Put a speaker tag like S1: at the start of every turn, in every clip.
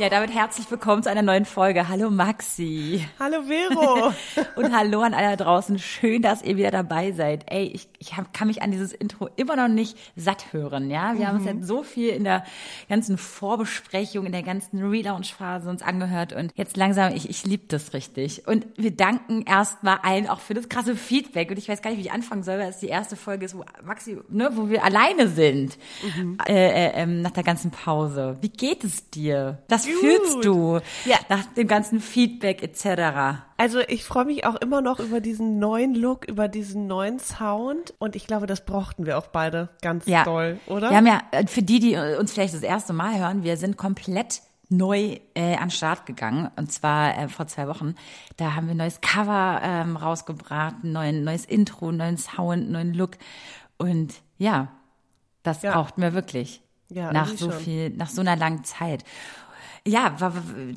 S1: Ja, damit herzlich willkommen zu einer neuen Folge. Hallo Maxi.
S2: Hallo Vero.
S1: und hallo an alle draußen. Schön, dass ihr wieder dabei seid. Ey, ich, ich hab, kann mich an dieses Intro immer noch nicht satt hören. Ja, wir mhm. haben uns jetzt so viel in der ganzen Vorbesprechung, in der ganzen Relaunch-Phase uns angehört und jetzt langsam, ich, ich liebe das richtig. Und wir danken erstmal allen auch für das krasse Feedback. Und ich weiß gar nicht, wie ich anfangen soll, weil es die erste Folge ist, wo Maxi, ne, wo wir alleine sind mhm. äh, äh, ähm, nach der ganzen Pause. Wie geht es dir? Das fühlst du ja. nach dem ganzen Feedback etc.?
S2: Also ich freue mich auch immer noch über diesen neuen Look, über diesen neuen Sound und ich glaube, das brauchten wir auch beide ganz ja. doll, oder?
S1: Wir haben ja, äh, für die, die uns vielleicht das erste Mal hören, wir sind komplett neu äh, an Start gegangen und zwar äh, vor zwei Wochen. Da haben wir ein neues Cover ähm, rausgebracht, ein neues Intro, neuen Sound, neuen Look und ja, das ja. brauchten wir wirklich. Ja, nach so schon. viel, nach so einer langen Zeit. Ja,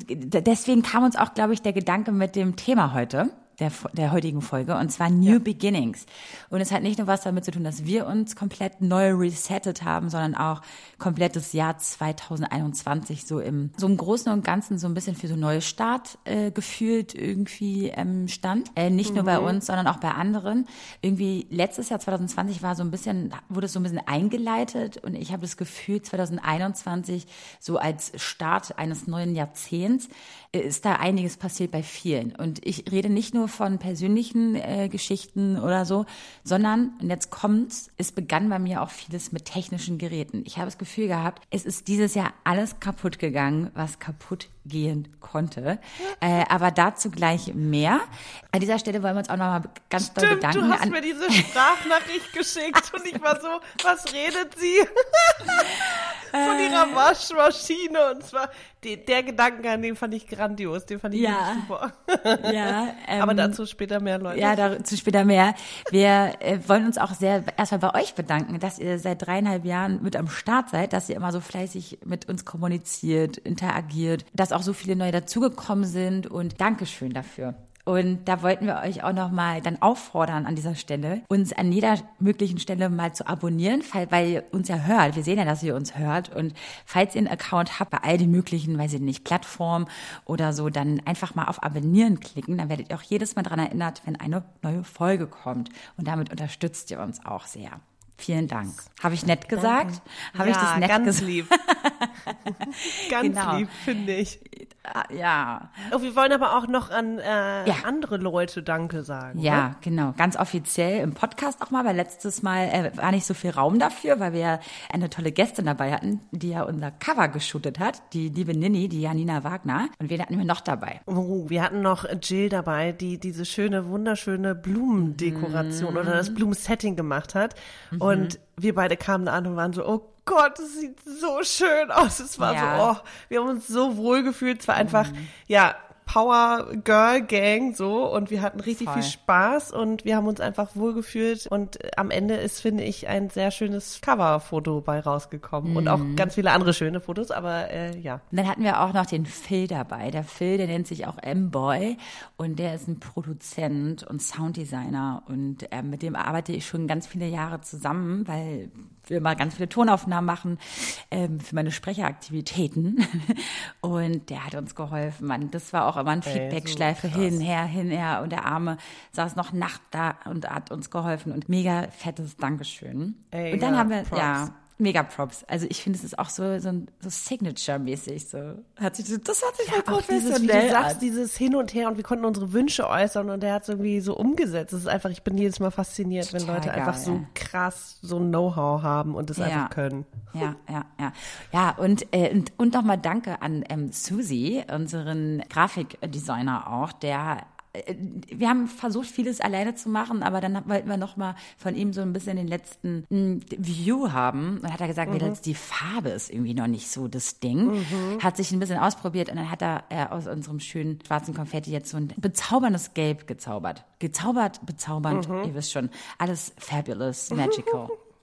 S1: deswegen kam uns auch, glaube ich, der Gedanke mit dem Thema heute der, der heutigen Folge, und zwar New ja. Beginnings. Und es hat nicht nur was damit zu tun, dass wir uns komplett neu resettet haben, sondern auch komplettes Jahr 2021 so im, so im Großen und Ganzen so ein bisschen für so neue Start äh, gefühlt irgendwie ähm, stand. Äh, nicht mhm. nur bei mhm. uns, sondern auch bei anderen. Irgendwie letztes Jahr 2020 war so ein bisschen, wurde es so ein bisschen eingeleitet und ich habe das Gefühl, 2021 so als Start eines neuen Jahrzehnts ist da einiges passiert bei vielen. Und ich rede nicht nur von persönlichen äh, Geschichten oder so, sondern, und jetzt kommt's, es begann bei mir auch vieles mit technischen Geräten. Ich habe das Gefühl gehabt, es ist dieses Jahr alles kaputt gegangen, was kaputt gehen konnte. Äh, aber dazu gleich mehr. An dieser Stelle wollen wir uns auch nochmal ganz
S2: Stimmt,
S1: doll bedanken.
S2: Du hast mir diese Sprachnachricht geschickt und ich war so, was redet sie? Von ihrer. Waschmaschine und zwar die, der Gedankengang, den fand ich grandios, den fand ich ja, super. Ja, ähm, aber dazu später mehr, Leute.
S1: Ja, dazu später mehr. Wir äh, wollen uns auch sehr erstmal bei euch bedanken, dass ihr seit dreieinhalb Jahren mit am Start seid, dass ihr immer so fleißig mit uns kommuniziert, interagiert, dass auch so viele neue dazugekommen sind und Dankeschön dafür. Und da wollten wir euch auch nochmal dann auffordern an dieser Stelle, uns an jeder möglichen Stelle mal zu abonnieren, weil, ihr uns ja hört. Wir sehen ja, dass ihr uns hört. Und falls ihr einen Account habt bei all den möglichen, weiß ich nicht, Plattformen oder so, dann einfach mal auf Abonnieren klicken. Dann werdet ihr auch jedes Mal dran erinnert, wenn eine neue Folge kommt. Und damit unterstützt ihr uns auch sehr. Vielen Dank. Habe ich nett gesagt? Habe ja, ich das nett
S2: ganz
S1: gesagt?
S2: lieb. ganz genau. lieb, finde ich.
S1: Ja.
S2: Oh, wir wollen aber auch noch an äh, ja. andere Leute Danke sagen.
S1: Ja,
S2: ne?
S1: genau. Ganz offiziell im Podcast auch mal, weil letztes Mal äh, war nicht so viel Raum dafür, weil wir ja eine tolle Gästin dabei hatten, die ja unser Cover geshootet hat, die liebe Nini, die Janina Wagner. Und wen hatten wir noch dabei?
S2: Oh, wir hatten noch Jill dabei, die diese schöne, wunderschöne Blumendekoration mhm. oder das Blumensetting gemacht hat. Mhm. Und wir beide kamen an und waren so, oh Gott, es sieht so schön aus. Es war ja. so, oh, wir haben uns so wohl gefühlt. Es war einfach, mhm. ja, Power Girl Gang so und wir hatten richtig Voll. viel Spaß und wir haben uns einfach wohlgefühlt und am Ende ist, finde ich, ein sehr schönes Coverfoto bei rausgekommen mhm. und auch mhm. ganz viele andere schöne Fotos, aber äh, ja.
S1: Und dann hatten wir auch noch den Phil dabei. Der Phil, der nennt sich auch M-Boy und der ist ein Produzent und Sounddesigner und äh, mit dem arbeite ich schon ganz viele Jahre zusammen, weil wir mal ganz viele Tonaufnahmen machen ähm, für meine Sprecheraktivitäten. Und der hat uns geholfen. Man, das war auch immer ein Feedback-Schleife so hin, her, hin, her. Und der Arme saß noch Nacht da und hat uns geholfen. Und mega fettes Dankeschön. Ey, und dann ja, haben wir, Props. ja, mega Props. Also ich finde, es ist auch so, so, so Signature-mäßig. So. Hat sich, das hat sich ja, voll professionell
S2: dieses, wie du sagst, dieses Hin und Her und wir konnten unsere Wünsche äußern und der hat es irgendwie so umgesetzt. Das ist einfach, ich bin jedes Mal fasziniert, Total wenn Leute geil, einfach so krass so Know-how haben und es ja. einfach können.
S1: Ja, ja, ja. Ja, und, äh, und, und nochmal danke an ähm, Susi, unseren Grafikdesigner auch, der wir haben versucht, vieles alleine zu machen, aber dann wollten wir noch mal von ihm so ein bisschen den letzten hm, View haben. Und hat er gesagt, mhm. die Farbe ist irgendwie noch nicht so das Ding. Mhm. Hat sich ein bisschen ausprobiert und dann hat er äh, aus unserem schönen schwarzen Konfetti jetzt so ein bezauberndes Gelb gezaubert. Gezaubert, bezaubernd, mhm. ihr wisst schon. Alles fabulous, magical.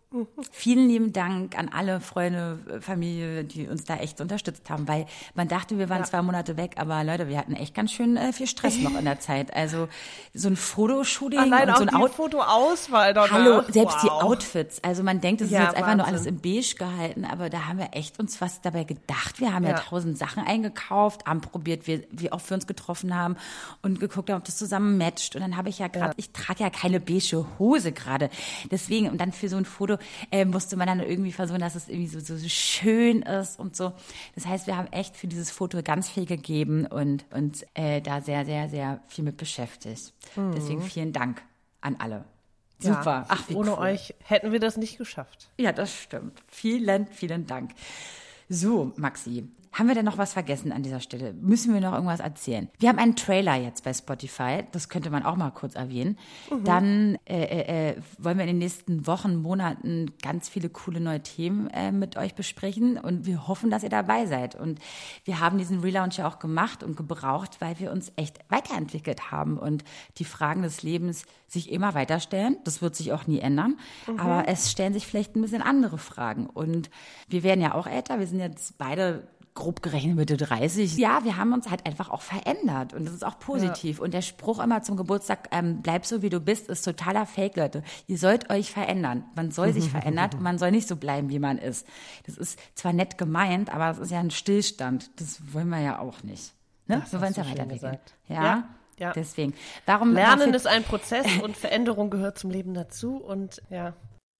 S1: Vielen lieben Dank an alle Freunde, Familie, die uns da echt unterstützt haben, weil man dachte, wir waren ja. zwei Monate weg, aber Leute, wir hatten echt ganz schön äh, viel Stress noch in der Zeit. Also so ein Fotoshooting
S2: Allein
S1: und so
S2: ein Out Fotoauswahl
S1: danach. Hallo, selbst wow. die Outfits. Also man denkt, es ist ja, jetzt einfach nur alles in beige gehalten, aber da haben wir echt uns was dabei gedacht. Wir haben ja, ja tausend Sachen eingekauft, anprobiert, wie, wie oft wir uns getroffen haben und geguckt haben, ob das zusammen matcht. Und dann habe ich ja gerade, ich trage ja keine beige Hose gerade. Deswegen, und dann für so ein Foto äh, musste man dann irgendwie versuchen, dass es irgendwie so, so, so schön ist und so. Das heißt, wir haben echt für dieses Foto ganz viel gegeben und uns äh, da sehr, sehr, sehr viel mit beschäftigt. Mhm. Deswegen vielen Dank an alle. Super.
S2: Ja, Ach, ohne cool. euch hätten wir das nicht geschafft.
S1: Ja, das stimmt. Vielen, vielen Dank. So, Maxi, haben wir denn noch was vergessen an dieser Stelle? Müssen wir noch irgendwas erzählen? Wir haben einen Trailer jetzt bei Spotify, das könnte man auch mal kurz erwähnen. Mhm. Dann äh, äh, äh, wollen wir in den nächsten Wochen, Monaten ganz viele coole neue Themen äh, mit euch besprechen und wir hoffen, dass ihr dabei seid. Und wir haben diesen Relaunch ja auch gemacht und gebraucht, weil wir uns echt weiterentwickelt haben und die Fragen des Lebens sich immer weiter stellen. Das wird sich auch nie ändern. Mhm. Aber es stellen sich vielleicht ein bisschen andere Fragen. Und wir werden ja auch älter. Wir sind jetzt beide grob gerechnet Mitte 30. Ja, wir haben uns halt einfach auch verändert und das ist auch positiv. Ja. Und der Spruch immer zum Geburtstag, ähm, bleib so wie du bist, ist totaler Fake, Leute. Ihr sollt euch verändern. Man soll sich verändern und man soll nicht so bleiben, wie man ist. Das ist zwar nett gemeint, aber es ist ja ein Stillstand. Das wollen wir ja auch nicht. Ne? Wir wollen es ja weiterentwickeln. Ja? ja. Ja. Deswegen.
S2: Warum Lernen ist ein Prozess und Veränderung gehört zum Leben dazu und ja.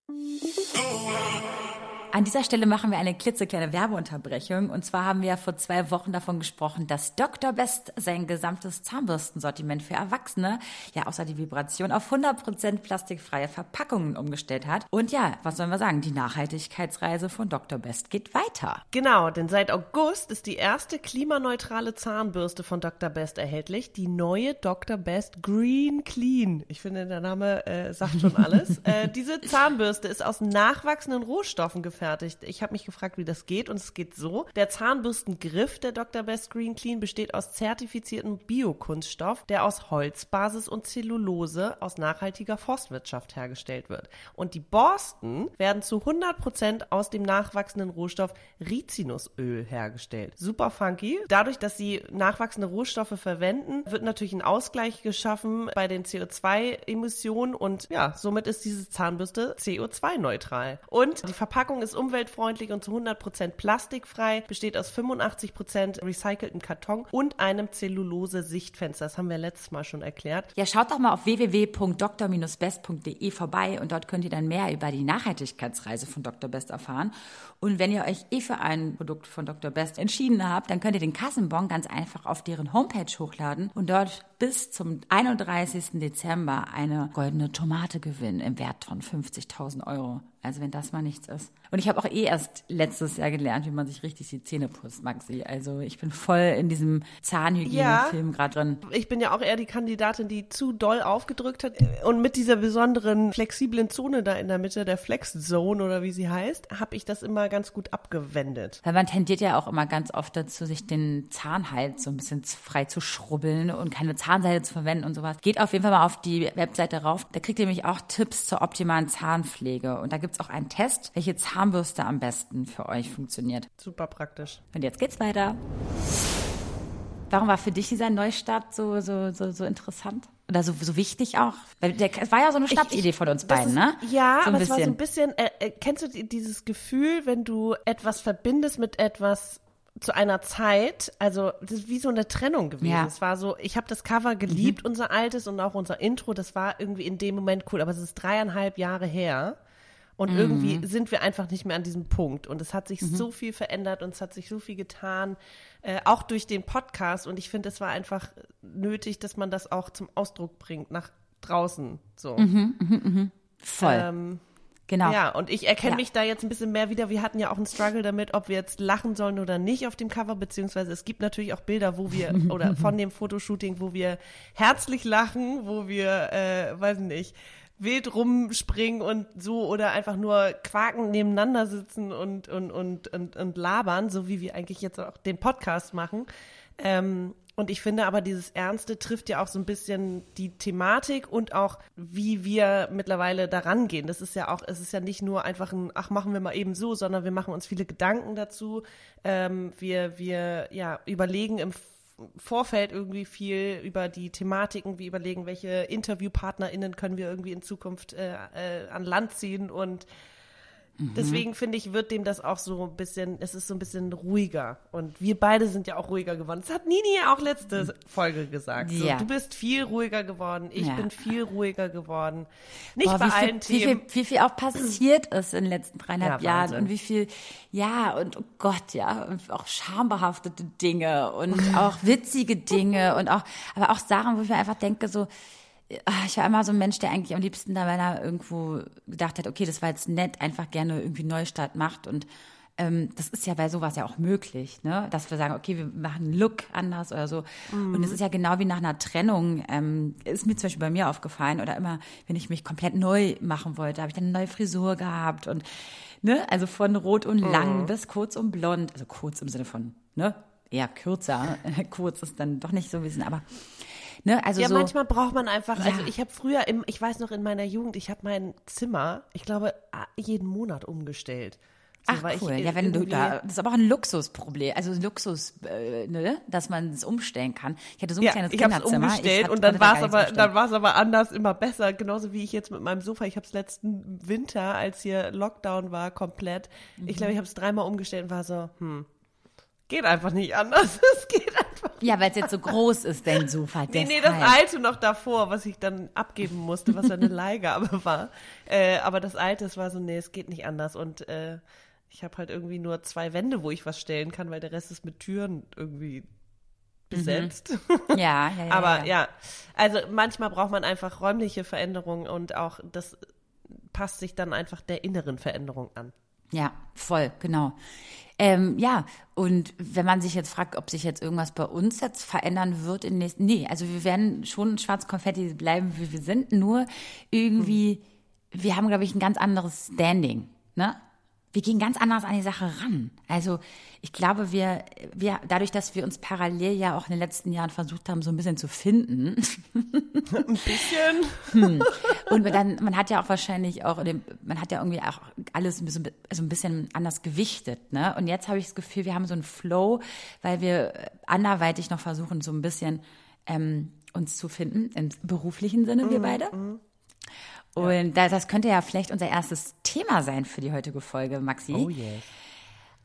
S1: An dieser Stelle machen wir eine klitzekleine Werbeunterbrechung. Und zwar haben wir ja vor zwei Wochen davon gesprochen, dass Dr. Best sein gesamtes Zahnbürstensortiment für Erwachsene, ja außer die Vibration, auf 100% plastikfreie Verpackungen umgestellt hat. Und ja, was sollen wir sagen? Die Nachhaltigkeitsreise von Dr. Best geht weiter.
S2: Genau, denn seit August ist die erste klimaneutrale Zahnbürste von Dr. Best erhältlich. Die neue Dr. Best Green Clean. Ich finde, der Name äh, sagt schon alles. äh, diese Zahnbürste ist aus nachwachsenden Rohstoffen gefertigt angefertigt. Ich habe mich gefragt, wie das geht und es geht so. Der Zahnbürstengriff der Dr. Best Green Clean besteht aus zertifiziertem Biokunststoff, der aus Holzbasis und Zellulose aus nachhaltiger Forstwirtschaft hergestellt wird. Und die Borsten werden zu 100% aus dem nachwachsenden Rohstoff Rizinusöl hergestellt. Super funky. Dadurch, dass sie nachwachsende Rohstoffe verwenden, wird natürlich ein Ausgleich geschaffen bei den CO2-Emissionen und ja, somit ist diese Zahnbürste CO2-neutral. Und die Verpackung ist ist umweltfreundlich und zu 100% plastikfrei, besteht aus 85% recyceltem Karton und einem Zellulose-Sichtfenster. Das haben wir letztes Mal schon erklärt.
S1: Ja, schaut doch mal auf www.dr-best.de vorbei und dort könnt ihr dann mehr über die Nachhaltigkeitsreise von Dr. Best erfahren. Und wenn ihr euch eh für ein Produkt von Dr. Best entschieden habt, dann könnt ihr den Kassenbon ganz einfach auf deren Homepage hochladen und dort bis zum 31. Dezember eine goldene Tomate gewinnen im Wert von 50.000 Euro. Also wenn das mal nichts ist. Und ich habe auch eh erst letztes Jahr gelernt, wie man sich richtig die Zähne putzt, Maxi. Also ich bin voll in diesem Zahnhygienefilm ja, gerade drin.
S2: Ich bin ja auch eher die Kandidatin, die zu doll aufgedrückt hat. Und mit dieser besonderen flexiblen Zone da in der Mitte, der Flex Zone oder wie sie heißt, habe ich das immer ganz gut abgewendet.
S1: Weil man tendiert ja auch immer ganz oft dazu, sich den Zahnhals so ein bisschen frei zu schrubbeln und keine Zahnseide zu verwenden und sowas. Geht auf jeden Fall mal auf die Webseite rauf. Da kriegt ihr nämlich auch Tipps zur optimalen Zahnpflege. Und da gibt es auch einen Test, welche Zahn Zahnbürste am besten für euch funktioniert.
S2: Super praktisch.
S1: Und jetzt geht's weiter. Warum war für dich dieser Neustart so, so, so, so interessant? Oder so, so wichtig auch? Weil der, es war ja so eine Schnapsidee von uns beiden, ist, ne?
S2: Ja, so aber bisschen. es war so ein bisschen, äh, äh, kennst du dieses Gefühl, wenn du etwas verbindest mit etwas zu einer Zeit, also das ist wie so eine Trennung gewesen. Ja. Es war so, ich habe das Cover geliebt, mhm. unser altes und auch unser Intro, das war irgendwie in dem Moment cool, aber es ist dreieinhalb Jahre her. Und mhm. irgendwie sind wir einfach nicht mehr an diesem Punkt. Und es hat sich mhm. so viel verändert und es hat sich so viel getan, äh, auch durch den Podcast. Und ich finde, es war einfach nötig, dass man das auch zum Ausdruck bringt, nach draußen. So.
S1: Mhm, mh, mh. Voll. Ähm, Genau.
S2: Ja, und ich erkenne ja. mich da jetzt ein bisschen mehr wieder. Wir hatten ja auch einen Struggle damit, ob wir jetzt lachen sollen oder nicht auf dem Cover, beziehungsweise es gibt natürlich auch Bilder, wo wir, oder von dem Fotoshooting, wo wir herzlich lachen, wo wir, äh, weiß nicht, wild rumspringen und so oder einfach nur quaken nebeneinander sitzen und, und, und, und, und labern, so wie wir eigentlich jetzt auch den Podcast machen. Ähm, und ich finde aber, dieses Ernste trifft ja auch so ein bisschen die Thematik und auch, wie wir mittlerweile daran gehen. Das ist ja auch, es ist ja nicht nur einfach ein, ach, machen wir mal eben so, sondern wir machen uns viele Gedanken dazu. Ähm, wir, wir, ja, überlegen im Vorfeld irgendwie viel über die Thematiken, wir überlegen, welche InterviewpartnerInnen können wir irgendwie in Zukunft äh, äh, an Land ziehen und Mhm. Deswegen finde ich, wird dem das auch so ein bisschen, es ist so ein bisschen ruhiger. Und wir beide sind ja auch ruhiger geworden. Das hat Nini ja auch letzte Folge gesagt. So, ja. Du bist viel ruhiger geworden, ich ja. bin viel ruhiger geworden. Nicht Boah, bei
S1: allen
S2: viel,
S1: Themen. Wie viel, wie viel auch passiert ist in den letzten dreieinhalb ja, Jahren und wie viel, ja, und oh Gott, ja, und auch schambehaftete Dinge und auch witzige Dinge und auch, aber auch Sachen, wo ich mir einfach denke, so, ich war immer so ein Mensch, der eigentlich am liebsten da, wenn er irgendwo gedacht hat, okay, das war jetzt nett, einfach gerne irgendwie Neustart macht und ähm, das ist ja bei sowas ja auch möglich, ne? dass wir sagen, okay, wir machen einen Look anders oder so. Mhm. Und es ist ja genau wie nach einer Trennung, ähm, ist mir zum Beispiel bei mir aufgefallen oder immer, wenn ich mich komplett neu machen wollte, habe ich dann eine neue Frisur gehabt und ne, also von rot und lang mhm. bis kurz und blond, also kurz im Sinne von, ne, eher kürzer, kurz ist dann doch nicht so wissen, aber Ne? Also
S2: ja,
S1: so,
S2: manchmal braucht man einfach, ja. also ich habe früher, im, ich weiß noch in meiner Jugend, ich habe mein Zimmer, ich glaube, jeden Monat umgestellt.
S1: So, Ach cool, ja, wenn du da, das ist aber auch ein Luxusproblem, also Luxus, äh, ne, dass man es umstellen kann. Ich hatte so ein
S2: ja,
S1: kleines
S2: ich Kinderzimmer. Umgestellt ich und dann war es aber, dann war es aber anders, immer besser, genauso wie ich jetzt mit meinem Sofa. Ich habe es letzten Winter, als hier Lockdown war, komplett. Mhm. Ich glaube, ich habe es dreimal umgestellt und war so, hm, geht einfach nicht anders. Es geht einfach.
S1: Ja, weil es jetzt so groß ist, dein Sofa.
S2: nee, nee, das alte noch davor, was ich dann abgeben musste, was eine Leihgabe war. Äh, aber das alte, es war so, nee, es geht nicht anders. Und äh, ich habe halt irgendwie nur zwei Wände, wo ich was stellen kann, weil der Rest ist mit Türen irgendwie besetzt.
S1: Mhm. Ja, ja, ja.
S2: Aber
S1: ja.
S2: ja, also manchmal braucht man einfach räumliche Veränderungen und auch das passt sich dann einfach der inneren Veränderung an.
S1: Ja, voll, genau. Ähm, ja, und wenn man sich jetzt fragt, ob sich jetzt irgendwas bei uns jetzt verändern wird in nächsten, nee, also wir werden schon schwarz Konfetti bleiben, wie wir sind, nur irgendwie, wir haben, glaube ich, ein ganz anderes Standing, ne? Wir gehen ganz anders an die Sache ran. Also ich glaube, wir, wir, dadurch, dass wir uns parallel ja auch in den letzten Jahren versucht haben, so ein bisschen zu finden.
S2: Ein bisschen.
S1: Hm. Und dann, man hat ja auch wahrscheinlich auch, man hat ja irgendwie auch alles bisschen, also ein bisschen anders gewichtet, ne? Und jetzt habe ich das Gefühl, wir haben so einen Flow, weil wir anderweitig noch versuchen, so ein bisschen ähm, uns zu finden, im beruflichen Sinne, wir mhm, beide. Mhm. Und ja. das könnte ja vielleicht unser erstes Thema sein für die heutige Folge, Maxi.
S2: Oh yes.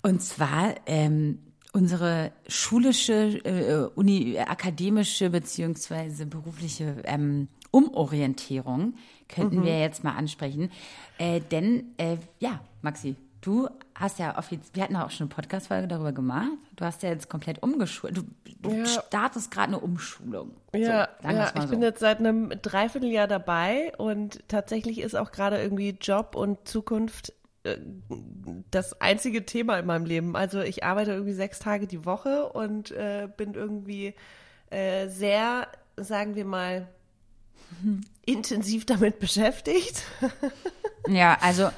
S1: Und zwar ähm, unsere schulische, äh, uni, akademische beziehungsweise berufliche ähm, Umorientierung könnten mhm. wir jetzt mal ansprechen. Äh, denn, äh, ja, Maxi, du hast ja offiziell, wir hatten auch schon eine Podcast-Folge darüber gemacht. Du hast ja jetzt komplett umgeschult. Du, du ja. startest gerade eine Umschulung.
S2: Ja, so, ja ich so. bin jetzt seit einem Dreivierteljahr dabei und tatsächlich ist auch gerade irgendwie Job und Zukunft äh, das einzige Thema in meinem Leben. Also ich arbeite irgendwie sechs Tage die Woche und äh, bin irgendwie äh, sehr, sagen wir mal, intensiv damit beschäftigt.
S1: Ja, also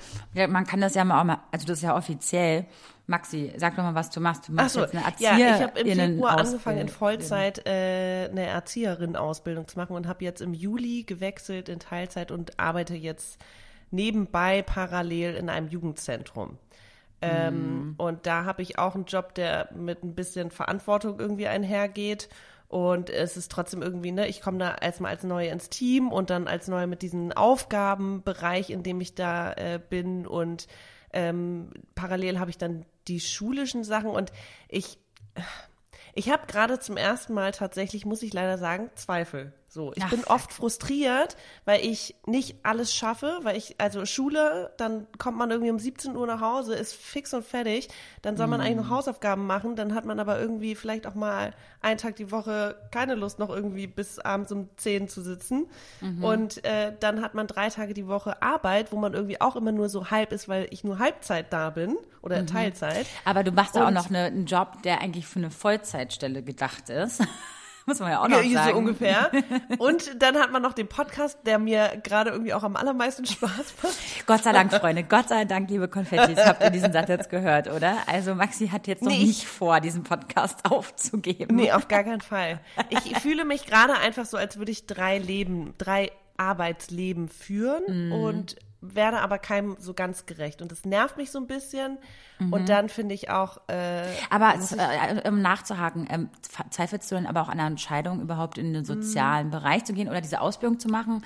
S1: man kann das ja mal auch mal, also das ist ja offiziell. Maxi, sag doch mal, was du machst. Du machst so, jetzt eine Erzieherin.
S2: Ja, ich habe im Februar angefangen, in Vollzeit äh, eine Erzieherin-Ausbildung zu machen und habe jetzt im Juli gewechselt in Teilzeit und arbeite jetzt nebenbei parallel in einem Jugendzentrum. Ähm, mm. Und da habe ich auch einen Job, der mit ein bisschen Verantwortung irgendwie einhergeht und es ist trotzdem irgendwie, ne, ich komme da erstmal als Neue ins Team und dann als Neue mit diesem Aufgabenbereich, in dem ich da äh, bin. Und ähm, parallel habe ich dann die schulischen Sachen und ich, ich habe gerade zum ersten Mal tatsächlich, muss ich leider sagen, Zweifel. So, ich Ach, bin oft frustriert, weil ich nicht alles schaffe, weil ich, also Schule, dann kommt man irgendwie um 17 Uhr nach Hause, ist fix und fertig, dann soll man mm. eigentlich noch Hausaufgaben machen, dann hat man aber irgendwie vielleicht auch mal einen Tag die Woche keine Lust, noch irgendwie bis abends um 10 zu sitzen. Mhm. Und äh, dann hat man drei Tage die Woche Arbeit, wo man irgendwie auch immer nur so halb ist, weil ich nur Halbzeit da bin oder mhm. Teilzeit.
S1: Aber du machst ja auch noch eine, einen Job, der eigentlich für eine Vollzeitstelle gedacht ist. Muss man ja auch noch
S2: Ja,
S1: sagen.
S2: So ungefähr. Und dann hat man noch den Podcast, der mir gerade irgendwie auch am allermeisten Spaß macht.
S1: Gott sei Dank, Freunde, Gott sei Dank, liebe Konfettis, habt ihr diesen Satz jetzt gehört, oder? Also Maxi hat jetzt noch
S2: Nee, ich-
S1: nicht vor, diesen Podcast aufzugeben.
S2: Nee, auf gar keinen Fall. Ich fühle mich gerade einfach so, als würde ich drei Leben, drei Arbeitsleben führen und werde aber keinem so ganz gerecht. Und das nervt mich so ein bisschen. Und dann finde ich auch, äh,
S1: Aber es, äh, um nachzuhaken, ähm, zweifelst du dann aber auch an der Entscheidung, überhaupt in den sozialen Bereich zu gehen oder diese Ausbildung zu machen?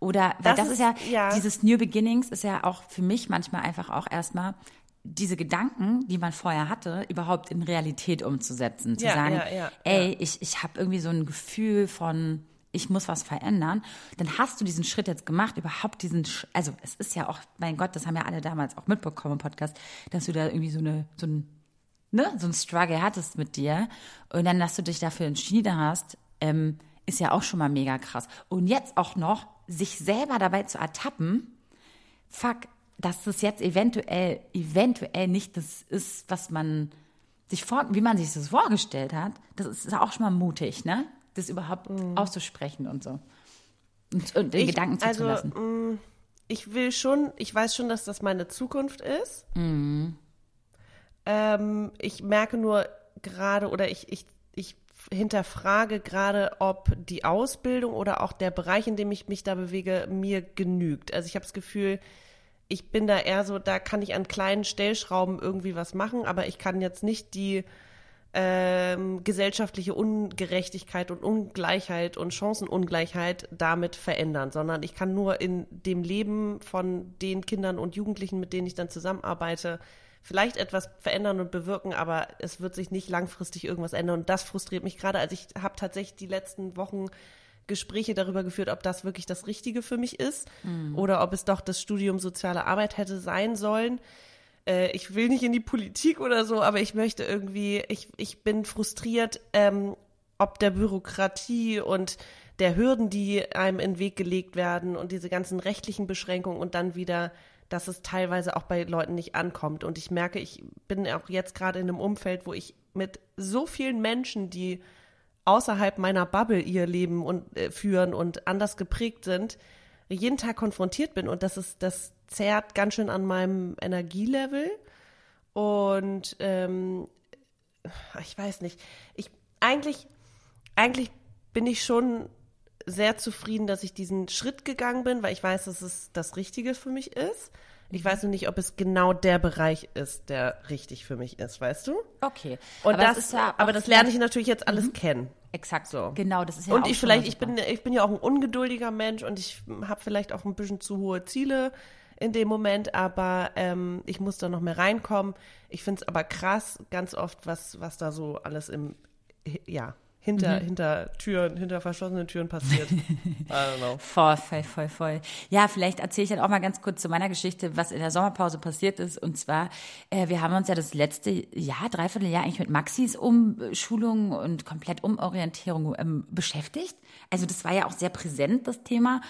S1: Oder, weil
S2: Das
S1: das, ist,
S2: ist-
S1: ja,
S2: ja.
S1: dieses New Beginnings ist ja auch für mich manchmal einfach auch erstmal diese Gedanken, die man vorher hatte, überhaupt in Realität umzusetzen. Zu
S2: Ja,
S1: sagen,
S2: ja,
S1: ey, ich, ich habe irgendwie so ein Gefühl von, ich muss was verändern. Dann hast du diesen Schritt jetzt gemacht, überhaupt diesen, Sch also es ist ja auch, mein Gott, das haben ja alle damals auch mitbekommen im Podcast, dass du da irgendwie so eine, so ein ne, so ein Struggle hattest mit dir und dann, dass du dich dafür entschieden hast, ähm, ist ja auch schon mal mega krass. Und jetzt auch noch, sich selber dabei zu ertappen, fuck, dass das jetzt eventuell, eventuell nicht das ist, was man sich vor, wie man sich das vorgestellt hat, das ist auch schon mal mutig, ne? Das überhaupt auszusprechen und so. Und, und den
S2: Ich-
S1: Gedanken
S2: also,
S1: zuzulassen.
S2: ich will schon, ich weiß schon, dass das meine Zukunft ist.
S1: Mhm.
S2: Ähm, ich merke nur gerade oder ich, ich, ich hinterfrage gerade, ob die Ausbildung oder auch der Bereich, in dem ich mich da bewege, mir genügt. Also ich habe das Gefühl, ich bin da eher so, da kann ich an kleinen Stellschrauben irgendwie was machen, aber ich kann jetzt nicht die ähm, gesellschaftliche Ungerechtigkeit und Ungleichheit und Chancenungleichheit damit verändern, sondern ich kann nur in dem Leben von den Kindern und Jugendlichen, mit denen ich dann zusammenarbeite, vielleicht etwas verändern und bewirken, aber es wird sich nicht langfristig irgendwas ändern. Und das frustriert mich gerade. Also ich habe tatsächlich die letzten Wochen Gespräche darüber geführt, ob das wirklich das Richtige für mich ist oder ob es doch das Studium soziale Arbeit hätte sein sollen äh, ich will nicht in die Politik oder so, aber ich möchte irgendwie, ich, ich bin frustriert, ähm, ob der Bürokratie und der Hürden, die einem in den Weg gelegt werden und diese ganzen rechtlichen Beschränkungen und dann wieder, dass es teilweise auch bei Leuten nicht ankommt. Und ich merke, ich bin auch jetzt gerade in einem Umfeld, wo ich mit so vielen Menschen, die außerhalb meiner Bubble ihr Leben und, äh, führen und anders geprägt sind, jeden Tag konfrontiert bin und das ist, das zerrt ganz schön an meinem Energielevel und ähm, ich weiß nicht, ich eigentlich, eigentlich bin ich schon sehr zufrieden, dass ich diesen Schritt gegangen bin, weil ich weiß, dass es das Richtige für mich ist. Ich weiß nur nicht, ob es genau der Bereich ist, der richtig für mich ist, weißt du?
S1: Okay.
S2: Und
S1: aber
S2: das,
S1: ist ja
S2: aber das lerne ich natürlich jetzt alles kennen.
S1: Exakt.
S2: So.
S1: Genau, das ist ja
S2: und
S1: auch
S2: ich vielleicht, ich bin, ich bin ja auch ein ungeduldiger Mensch und ich habe vielleicht auch ein bisschen zu hohe Ziele in dem Moment, aber ähm, ich muss da noch mehr reinkommen. Ich finde es aber krass, ganz oft, was, was da so alles im, ja, hinter,
S1: Mhm.
S2: hinter Türen, hinter verschlossenen Türen passiert. I don't know.
S1: Voll, voll, voll, voll. Ja, vielleicht erzähle ich dann auch mal ganz kurz zu meiner Geschichte, was in der Sommerpause passiert ist. Und zwar, äh, wir haben uns ja das letzte Jahr, dreiviertel Jahr eigentlich mit Maxis Umschulung und komplett Umorientierung ähm, beschäftigt. Also das war ja auch sehr präsent, das Thema.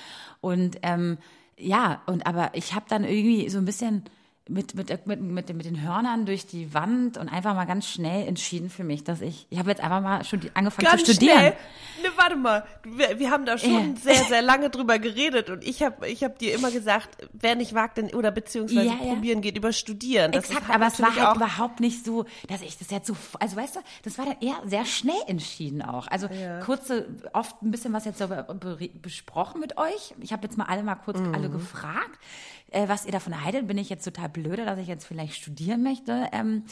S1: Und ähm, ja, und aber ich habe dann irgendwie so ein bisschen mit, mit, mit, mit, den- mit den Hörnern durch die Wand und einfach mal ganz schnell entschieden für mich, dass ich, ich habe jetzt einfach mal studi angefangen
S2: Ganz
S1: zu studieren.
S2: schnell. Ne, warte mal. Wir, wir haben da schon
S1: Ja.
S2: sehr, sehr lange drüber geredet und ich habe ich hab dir immer gesagt, wer nicht wagt, denn, oder beziehungsweise
S1: Ja, ja.
S2: probieren geht, über studieren. Das
S1: Exakt,
S2: hat
S1: aber es war halt überhaupt nicht so, dass ich das jetzt so, also weißt du, das war dann eher sehr schnell entschieden auch. Also kurze, oft ein bisschen was jetzt be- besprochen mit euch. Ich habe jetzt mal alle mal kurz
S2: Mhm.
S1: alle gefragt, äh, was ihr davon haltet. Bin ich jetzt total blöde, dass ich jetzt vielleicht studieren möchte ähm,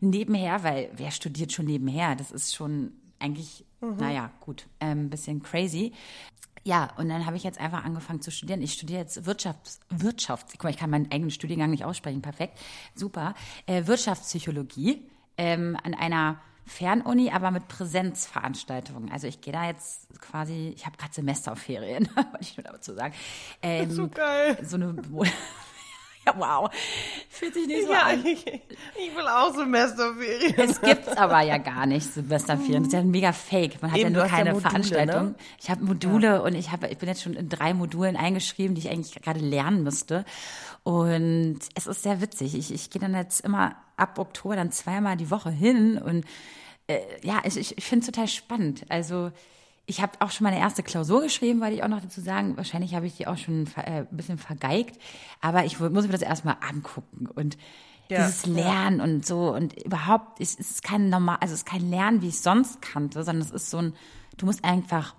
S1: nebenher, weil wer studiert schon nebenher? Das ist schon eigentlich,
S2: Mhm.
S1: naja, gut, ein ähm, bisschen crazy. Ja, und dann habe ich jetzt einfach angefangen zu studieren. Ich studiere jetzt Wirtschafts, Wirtschafts, guck mal, ich kann meinen eigenen Studiengang nicht aussprechen, perfekt, super. Äh, Wirtschaftspsychologie ähm, an einer Fernuni, aber mit Präsenzveranstaltungen. Also ich gehe da jetzt quasi, ich habe gerade Semesterferien, wollte ich nur dazu sagen. Ähm,
S2: So geil.
S1: So eine, ja, wow, fühlt sich nicht so
S2: Ja,
S1: an.
S2: ich, ich will auch Semesterferien.
S1: Es gibt's aber ja gar nicht, Semesterferien. Das ist ja ein mega Fake. Man hat
S2: Eben,
S1: ja nur
S2: hast ja
S1: keine
S2: Module,
S1: Veranstaltung.
S2: ne?
S1: Ich habe Module und ich, hab, ich bin jetzt schon in drei Modulen eingeschrieben, die ich eigentlich gerade lernen müsste. Und es ist sehr witzig. Ich, ich gehe dann jetzt immer ab Oktober dann zweimal die Woche hin und äh, ja, ich, ich, finde es total spannend. Also ich habe auch schon meine erste Klausur geschrieben, wollte ich auch noch dazu sagen. Wahrscheinlich habe ich die auch schon äh, ein bisschen vergeigt. Aber ich muss mir das erstmal angucken und ja, dieses Lernen und so und überhaupt es ist kein normal, also es ist kein Lernen, wie ich sonst kannte, sondern es ist so ein, du musst einfach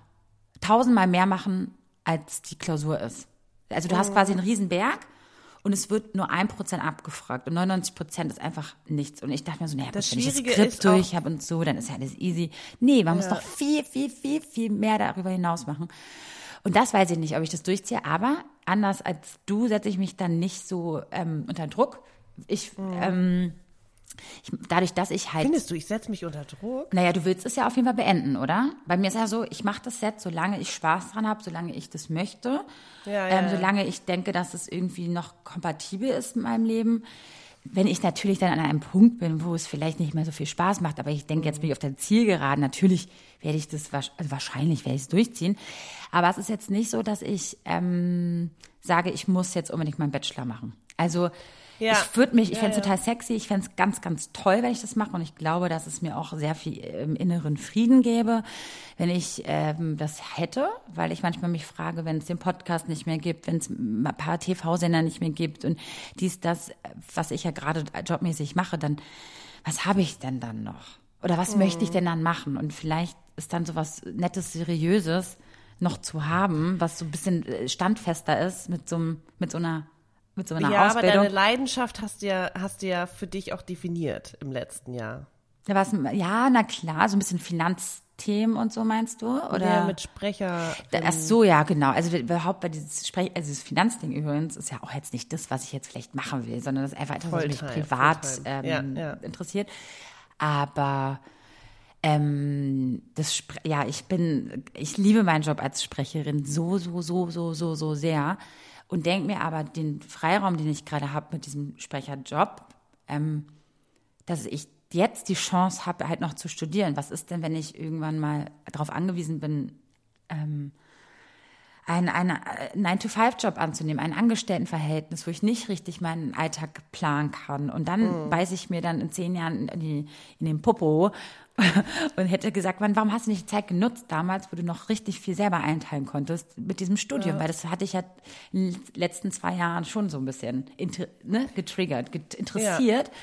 S1: tausendmal mehr machen, als die Klausur ist. Also du hast quasi einen Riesenberg und es wird nur ein Prozent abgefragt und 99 Prozent ist einfach nichts. Und ich dachte mir so, naja,
S2: das
S1: wenn ich
S2: das
S1: Skript durch habe und so, dann ist ja alles easy. Nee, man ja. muss doch viel, viel, viel, viel mehr darüber hinaus machen. Und das weiß ich nicht, ob ich das durchziehe, aber anders als du setze ich mich dann nicht so ähm, unter Druck. Ich, mhm. ähm, ich, dadurch, dass ich halt.
S2: Findest du, ich setze mich unter Druck?
S1: Naja, du willst es ja auf jeden Fall beenden, oder? Bei mir ist ja so, ich mache das Set, solange ich Spaß dran habe, solange ich das möchte, ja, ja, ähm, solange ich denke, dass es irgendwie noch kompatibel ist mit meinem Leben. Wenn ich natürlich dann an einem Punkt bin, wo es vielleicht nicht mehr so viel Spaß macht, aber ich denke, jetzt bin ich auf der Zielgeraden, natürlich werde ich das, also wahrscheinlich werde ich es durchziehen. Aber es ist jetzt nicht so, dass ich ähm, sage, ich muss jetzt unbedingt meinen Bachelor machen. Also ja. Ich würde mich, ich ja, fände es ja. total sexy, ich fände es ganz, ganz toll, wenn ich das mache. Und ich glaube, dass es mir auch sehr viel im inneren Frieden gäbe, wenn ich ähm, das hätte, weil ich manchmal mich frage, wenn es den Podcast nicht mehr gibt, wenn es ein paar TV-Sender nicht mehr gibt und dies, das, was ich ja gerade jobmäßig mache, dann was habe ich denn dann noch? Oder was mhm. möchte ich denn dann machen? Und vielleicht ist dann so was Nettes, Seriöses noch zu haben, was so ein bisschen äh, standfester ist mit so, mit so einer mit so einer
S2: ja,
S1: Ausbildung.
S2: aber deine Leidenschaft hast du ja, hast du ja für dich auch definiert im letzten Jahr.
S1: Ja, was, ja, na klar, so ein bisschen Finanzthemen und so meinst du? Oder
S2: ja, mit Sprecher.
S1: Ach so, ja, genau. Also überhaupt bei dieses Sprech, also dieses Finanzding übrigens ist ja auch jetzt nicht das, was ich jetzt vielleicht machen will, sondern das ist einfach etwas, was mich privat ähm, ja, ja. interessiert. Aber ähm, das, ja, ich bin, ich liebe meinen Job als Sprecherin so, so, so, so, so, so sehr und denke mir aber den Freiraum, den ich gerade habe mit diesem Sprecherjob, ähm, dass ich jetzt die Chance habe, halt noch zu studieren. Was ist denn, wenn ich irgendwann mal darauf angewiesen bin, ähm, einen, einen 9-to-5-Job anzunehmen, ein Angestelltenverhältnis, wo ich nicht richtig meinen Alltag planen kann. Und dann mhm. beiße ich mir dann in zehn Jahren in, die, in den Popo und hätte gesagt, man, warum hast du nicht die Zeit genutzt damals, wo du noch richtig viel selber einteilen konntest mit diesem Studium? Ja. Weil das hatte ich ja in den letzten zwei Jahren schon so ein bisschen ne, getriggert, get interessiert. Ja.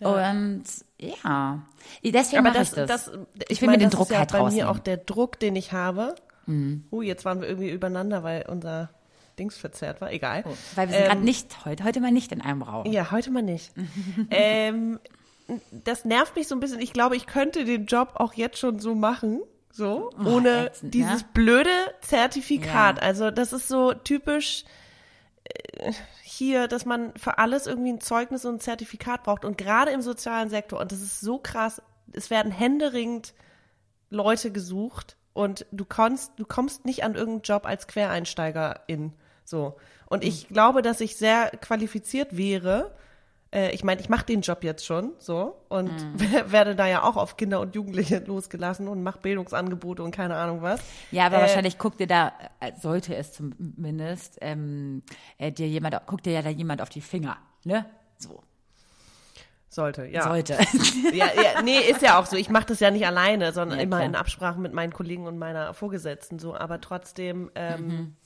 S1: Ja. Und ja, deswegen mache ich das. das
S2: ich, ich will mir den Druck ja halt bei rausnehmen. mir auch der Druck, den ich habe. Mhm. Uh, jetzt waren wir irgendwie übereinander, weil unser Dings verzerrt war. Egal. Oh,
S1: weil wir sind ähm, gerade nicht heute, heute mal nicht in einem Raum.
S2: Ja, heute mal nicht. ähm, das nervt mich so ein bisschen. Ich glaube, ich könnte den Job auch jetzt schon so machen. So, oh, ohne ätzend, dieses ja? blöde Zertifikat. Ja. Also, das ist so typisch äh, hier, dass man für alles irgendwie ein Zeugnis und ein Zertifikat braucht. Und gerade im sozialen Sektor, und das ist so krass, es werden händeringend Leute gesucht und du kommst, du kommst nicht an irgendeinen Job als Quereinsteigerin. So. Und ich mhm. glaube, dass ich sehr qualifiziert wäre, äh, ich meine, ich mache den Job jetzt schon so und mhm. werde da ja auch auf Kinder und Jugendliche losgelassen und mache Bildungsangebote und keine Ahnung was.
S1: Ja, aber äh, wahrscheinlich guckt dir da, äh, sollte es zumindest, ähm, äh, dir jemand, guckt dir ja da jemand auf die Finger, ne? So.
S2: Sollte, ja.
S1: Sollte.
S2: ja, ja, nee, ist ja auch so. Ich mache das ja nicht alleine, sondern ja, immer in Absprache mit meinen Kollegen und meiner Vorgesetzten so. Aber trotzdem ähm, mhm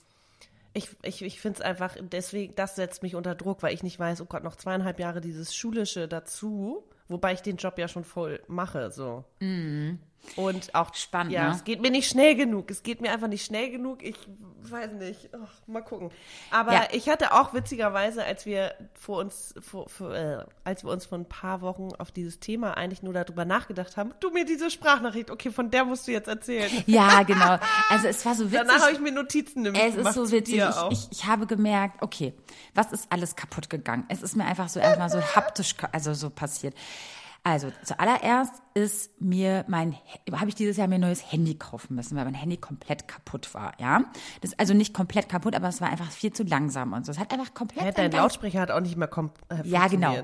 S2: ich, ich, ich finde es einfach, deswegen, das setzt mich unter Druck, weil ich nicht weiß, oh Gott, noch zweieinhalb Jahre dieses Schulische dazu, wobei ich den Job ja schon voll mache, so.
S1: Mhm.
S2: Und auch
S1: spannend.
S2: Ja,
S1: ne?
S2: es geht mir nicht schnell genug. Es geht mir einfach nicht schnell genug. Ich weiß nicht. Oh, mal gucken. Aber ja. ich hatte auch witzigerweise, als wir vor uns, vor, vor, äh, als wir uns vor ein paar Wochen auf dieses Thema eigentlich nur darüber nachgedacht haben, du mir diese Sprachnachricht, okay, von der musst du jetzt erzählen.
S1: Ja, genau. Also es war so witzig.
S2: Danach habe ich mir Notizen nämlich
S1: Es ist so witzig. Ich, ich, ich, habe gemerkt, okay, was ist alles kaputt gegangen? Es ist mir einfach so erstmal so haptisch, also so passiert. Also zuallererst ist mir mein, habe ich dieses Jahr mir ein neues Handy kaufen müssen, weil mein Handy komplett kaputt war, ja. Das ist also nicht komplett kaputt, aber es war einfach viel zu langsam und so. Es hat einfach komplett. Ja,
S2: dein Lautsprecher hat auch nicht mehr kom
S1: äh, Ja, genau.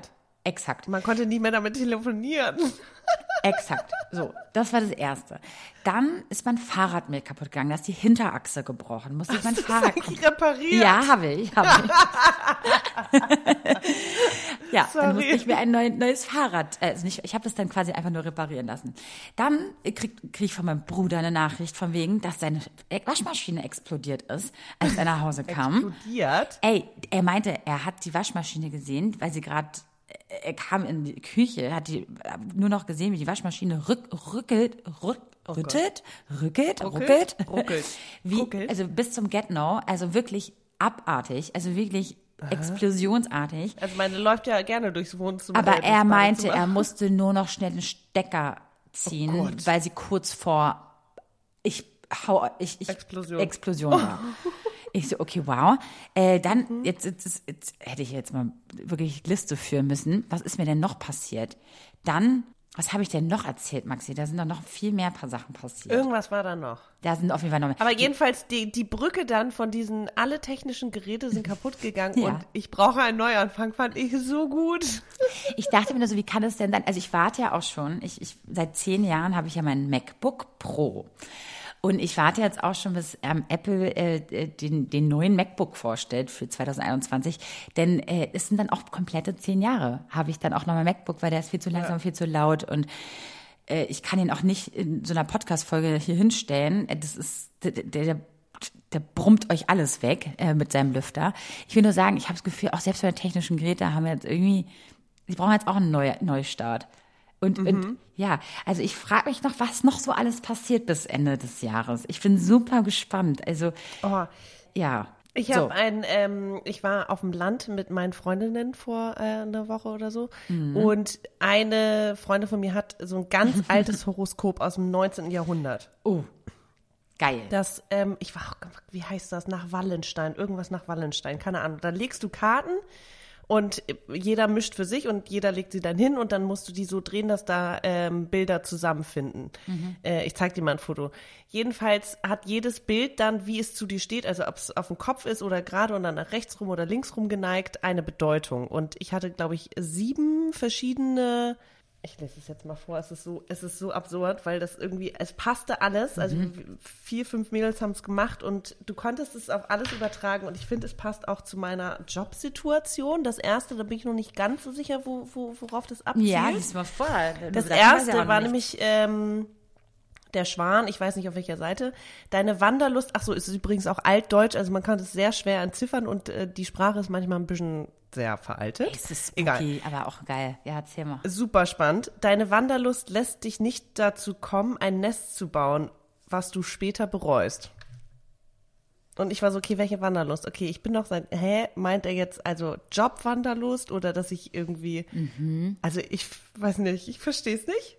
S1: Exakt.
S2: Man konnte nie mehr damit telefonieren.
S1: Exakt. So, das war das Erste. Dann ist mein Fahrrad mir kaputt gegangen. Da ist die Hinterachse gebrochen. Musste ich mein Fahrrad
S2: reparieren?
S1: Ja, habe ich. Hab ich. Ja, dann
S2: Sorry.
S1: musste ich mir ein neu, neues Fahrrad, äh, also nicht, ich habe das dann quasi einfach nur reparieren lassen. Dann krieg, krieg ich von meinem Bruder eine Nachricht von wegen, dass seine Waschmaschine explodiert ist, als er nach Hause kam.
S2: Explodiert.
S1: Ey, er meinte, er hat die Waschmaschine gesehen, weil sie gerade, er kam in die Küche, hat die nur noch gesehen, wie die Waschmaschine rück, rückelt, rück, rüttelt, rückelt, ruckelt,
S2: ruckelt,
S1: wie,
S2: ruckelt.
S1: also bis zum Get-No, also wirklich abartig, also wirklich explosionsartig.
S2: Also meine läuft ja gerne durchs Wohnzimmer.
S1: Aber
S2: äh,
S1: er meinte, er musste nur noch schnell den Stecker ziehen,
S2: Oh
S1: weil sie kurz vor ich hau ich, ich
S2: Explosion.
S1: Explosion war. Ich so, okay, wow. Äh, dann,
S2: Mhm.
S1: jetzt, jetzt, jetzt, jetzt hätte ich jetzt mal wirklich Liste führen müssen. Was ist mir denn noch passiert? Dann, was habe ich denn noch erzählt, Maxi? Da sind doch noch viel mehr paar Sachen passiert.
S2: Irgendwas war da noch.
S1: Da sind auf jeden Fall noch mehr.
S2: Aber jedenfalls, die, die Brücke dann von diesen, alle technischen Geräte sind kaputt gegangen
S1: Ja.
S2: und ich brauche einen Neuanfang, fand ich so gut.
S1: Ich dachte mir nur so, wie kann es denn sein? Also ich warte ja auch schon, ich, ich, seit zehn Jahren habe ich ja meinen MacBook Pro. Und ich warte jetzt auch schon, bis ähm, Apple äh, äh, den, den neuen MacBook vorstellt für 2021. Denn äh, es sind dann auch komplette zehn Jahre, habe ich dann auch noch mein MacBook, weil der ist viel zu langsam, viel zu laut. Und äh, ich kann ihn auch nicht in so einer Podcast-Folge hier hinstellen. Äh, Das ist, der, der, der brummt euch alles weg äh, mit seinem Lüfter. Ich will nur sagen, ich habe das Gefühl, auch selbst bei den technischen Geräten haben wir jetzt irgendwie, die brauchen jetzt auch einen Neu Neustart. Und, und ja, also ich frage mich noch, was noch so alles passiert bis Ende des Jahres. Ich bin super gespannt. Also
S2: Oh,
S1: ja.
S2: Ich
S1: so.
S2: habe ein, ähm, ich war auf dem Land mit meinen Freundinnen vor äh, einer Woche oder so
S1: Mhm.
S2: und eine Freundin von mir hat so ein ganz altes Horoskop aus dem 19. Jahrhundert.
S1: Oh, geil.
S2: Das, ähm, ich war, auch- wie heißt das, nach Wallenstein, irgendwas nach Wallenstein, keine Ahnung. Da legst du Karten und jeder mischt für sich und jeder legt sie dann hin und dann musst du die so drehen, dass da ähm, Bilder zusammenfinden. Äh, ich zeig dir mal ein Foto. Jedenfalls hat jedes Bild dann, wie es zu dir steht, also ob es auf dem Kopf ist oder gerade und dann nach rechts rum oder links rum geneigt, eine Bedeutung. Und ich hatte, glaube ich, sieben verschiedene ich lese es jetzt mal vor, es ist so, es ist so absurd, weil das irgendwie, es passte alles. Also vier, fünf Mädels haben es gemacht und du konntest es auf alles übertragen und ich finde, es passt auch zu meiner Jobsituation. Das erste, da bin ich noch nicht ganz so sicher, wo, wo, worauf das abzielt.
S1: ja, lies mal vor.
S2: Das
S1: ja
S2: erste
S1: noch
S2: war
S1: nicht.
S2: nämlich ähm, der Schwan, ich weiß nicht auf welcher Seite. Deine Wanderlust, ach so, ist übrigens auch altdeutsch, also man kann es sehr schwer entziffern und äh, die Sprache ist manchmal ein bisschen sehr veraltet.
S1: Es ist
S2: Egal.
S1: spooky, aber auch geil. Ja, erzähl mal.
S2: Super spannend. Deine Wanderlust lässt dich nicht dazu kommen, ein Nest zu bauen, was du später bereust. Und ich war so, okay, welche Wanderlust? Okay, ich bin doch seit, hä, meint er jetzt also Jobwanderlust oder dass ich irgendwie, also ich weiß nicht, ich verstehe es nicht.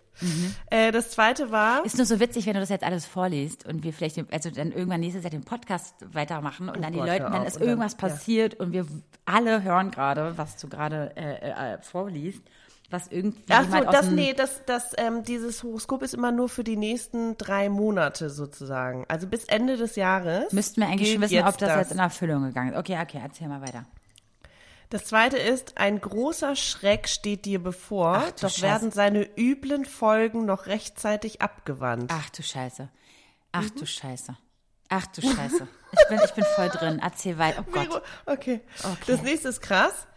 S2: Äh, das zweite war,
S1: Ist nur so witzig, wenn du das jetzt alles vorliest und wir vielleicht, also dann irgendwann nächstes Jahr den Podcast weitermachen und dann die
S2: Gott,
S1: Leute,
S2: hör
S1: dann ist
S2: Und dann-
S1: irgendwas
S2: ja.
S1: passiert und wir alle hören gerade, was du gerade äh, äh, vorliest, was irgendwie
S2: ach so, das, nee, das, das, ähm, dieses Horoskop ist immer nur für die nächsten drei Monate sozusagen. Also bis Ende des Jahres.
S1: müssten wir eigentlich schon wissen, ob das,
S2: das
S1: jetzt in Erfüllung gegangen ist. Okay, okay, erzähl mal weiter.
S2: Das zweite ist, ein großer Schreck steht dir bevor,
S1: Ach,
S2: doch
S1: Scheiße.
S2: werden seine üblen Folgen noch rechtzeitig abgewandt.
S1: Ach du Scheiße. Ach
S2: Mhm.
S1: du Scheiße. Ach du Scheiße. Ich bin, ich bin voll drin. Erzähl weiter. Oh Gott.
S2: Okay.
S1: Okay.
S2: Das nächste ist krass.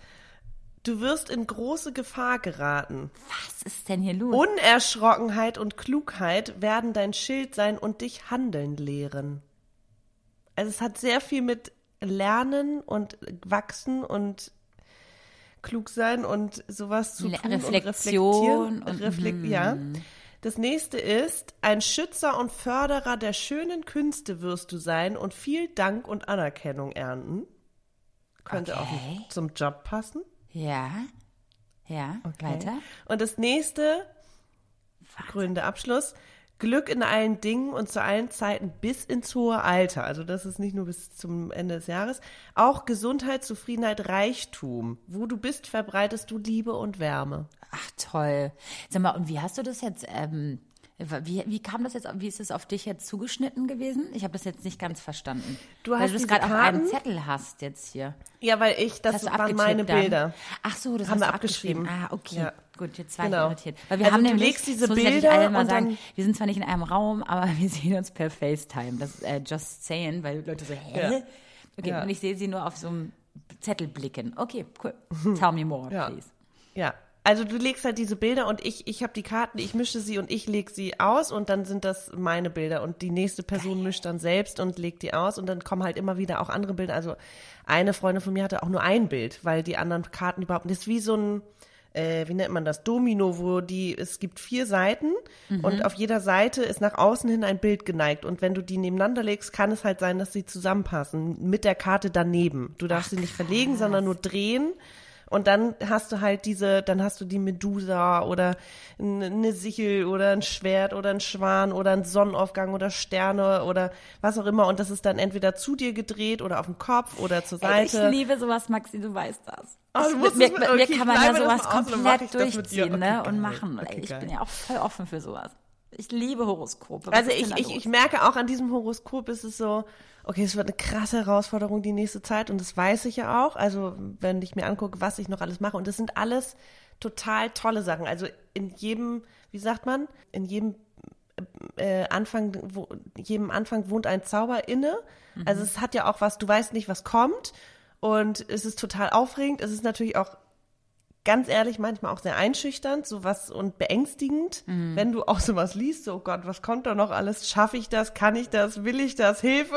S2: Du wirst in große Gefahr geraten.
S1: Was ist denn hier los?
S2: Unerschrockenheit und Klugheit werden dein Schild sein und dich handeln lehren. Also es hat sehr viel mit Lernen und Wachsen und klug sein und sowas zu tun
S1: Reflexion
S2: und reflektieren.
S1: und-
S2: Reflekt ja. Das nächste ist, ein Schützer und Förderer der schönen Künste wirst du sein und viel Dank und Anerkennung ernten. Könnte
S1: Okay.
S2: auch zum Job passen.
S1: Ja. Ja, weiter.
S2: Und das nächste, krönender Abschluss, Glück in allen Dingen und zu allen Zeiten bis ins hohe Alter. Also das ist nicht nur bis zum Ende des Jahres. Auch Gesundheit, Zufriedenheit, Reichtum. Wo du bist, verbreitest du Liebe und Wärme.
S1: Ach toll. Sag mal, und wie hast du das jetzt, ähm, wie, wie kam das jetzt, wie ist es auf dich jetzt zugeschnitten gewesen? Ich habe das jetzt nicht ganz verstanden.
S2: Du
S1: Weil
S2: hast
S1: du das
S2: diese
S1: gerade auf einem? Zettel hast jetzt hier.
S2: Ja, weil ich, das
S1: du
S2: waren meine
S1: dann?
S2: Bilder.
S1: Ach so, das
S2: Haben
S1: hast
S2: wir
S1: du abgeschrieben.
S2: abgeschrieben.
S1: Ah, okay.
S2: Ja.
S1: Gut, jetzt war
S2: Genau.
S1: ich irritiert. Weil wir
S2: Also
S1: haben
S2: du
S1: nämlich,
S2: legst diese
S1: das
S2: Bilder
S1: alle mal
S2: und
S1: sagen,
S2: dann-
S1: wir sind zwar nicht in einem Raum, aber wir sehen uns per FaceTime. Das ist äh, just saying, weil Leute so, hä?
S2: Ja.
S1: Okay,
S2: Ja.
S1: und ich sehe sie nur auf so einem Zettel blicken. Okay, cool. Tell me more, please.
S2: Ja. Also du legst halt diese Bilder und ich, ich habe die Karten, ich mische sie und ich lege sie aus und dann sind das meine Bilder und die nächste Person mischt dann selbst und legt die aus und dann kommen halt immer wieder auch andere Bilder. Also eine Freundin von mir hatte auch nur ein Bild, weil die anderen Karten überhaupt nicht. Das ist wie so ein, äh, wie nennt man das, Domino, wo die, es gibt vier Seiten
S1: Mhm.
S2: und auf jeder Seite ist nach außen hin ein Bild geneigt. Und wenn du die nebeneinander legst, kann es halt sein, dass sie zusammenpassen mit der Karte daneben. Du darfst sie nicht verlegen, sondern nur drehen. Und dann hast du halt diese, dann hast du die Medusa oder eine Sichel oder ein Schwert oder ein Schwan oder ein Sonnenaufgang oder Sterne oder was auch immer. Und das ist dann entweder zu dir gedreht oder auf dem Kopf oder zur
S1: Ey, ich
S2: Seite.
S1: liebe sowas, Maxi, du weißt das. Mir,
S2: es mit-
S1: mir
S2: okay,
S1: kann man ja sowas komplett durchziehen
S2: Okay,
S1: ne?
S2: geil.
S1: und machen.
S2: Okay,
S1: ich
S2: geil.
S1: bin ja auch voll offen für sowas. Ich liebe Horoskope. Was
S2: Also
S1: ist denn
S2: ich, ich, ich merke auch an diesem Horoskop ist es so, okay, es wird eine krasse Herausforderung die nächste Zeit und das weiß ich ja auch. Also wenn ich mir angucke, was ich noch alles mache und das sind alles total tolle Sachen. Also in jedem, wie sagt man, in jedem äh, Anfang, wo, jedem Anfang wohnt ein Zauber inne. Also es hat ja auch was, du weißt nicht, was kommt und es ist total aufregend. Es ist natürlich auch ganz ehrlich manchmal auch sehr einschüchternd, sowas und beängstigend,
S1: Mhm.
S2: wenn du auch sowas liest, so oh Gott, was kommt da noch alles? Schaffe ich das? Kann ich das? Will ich das? Hilfe!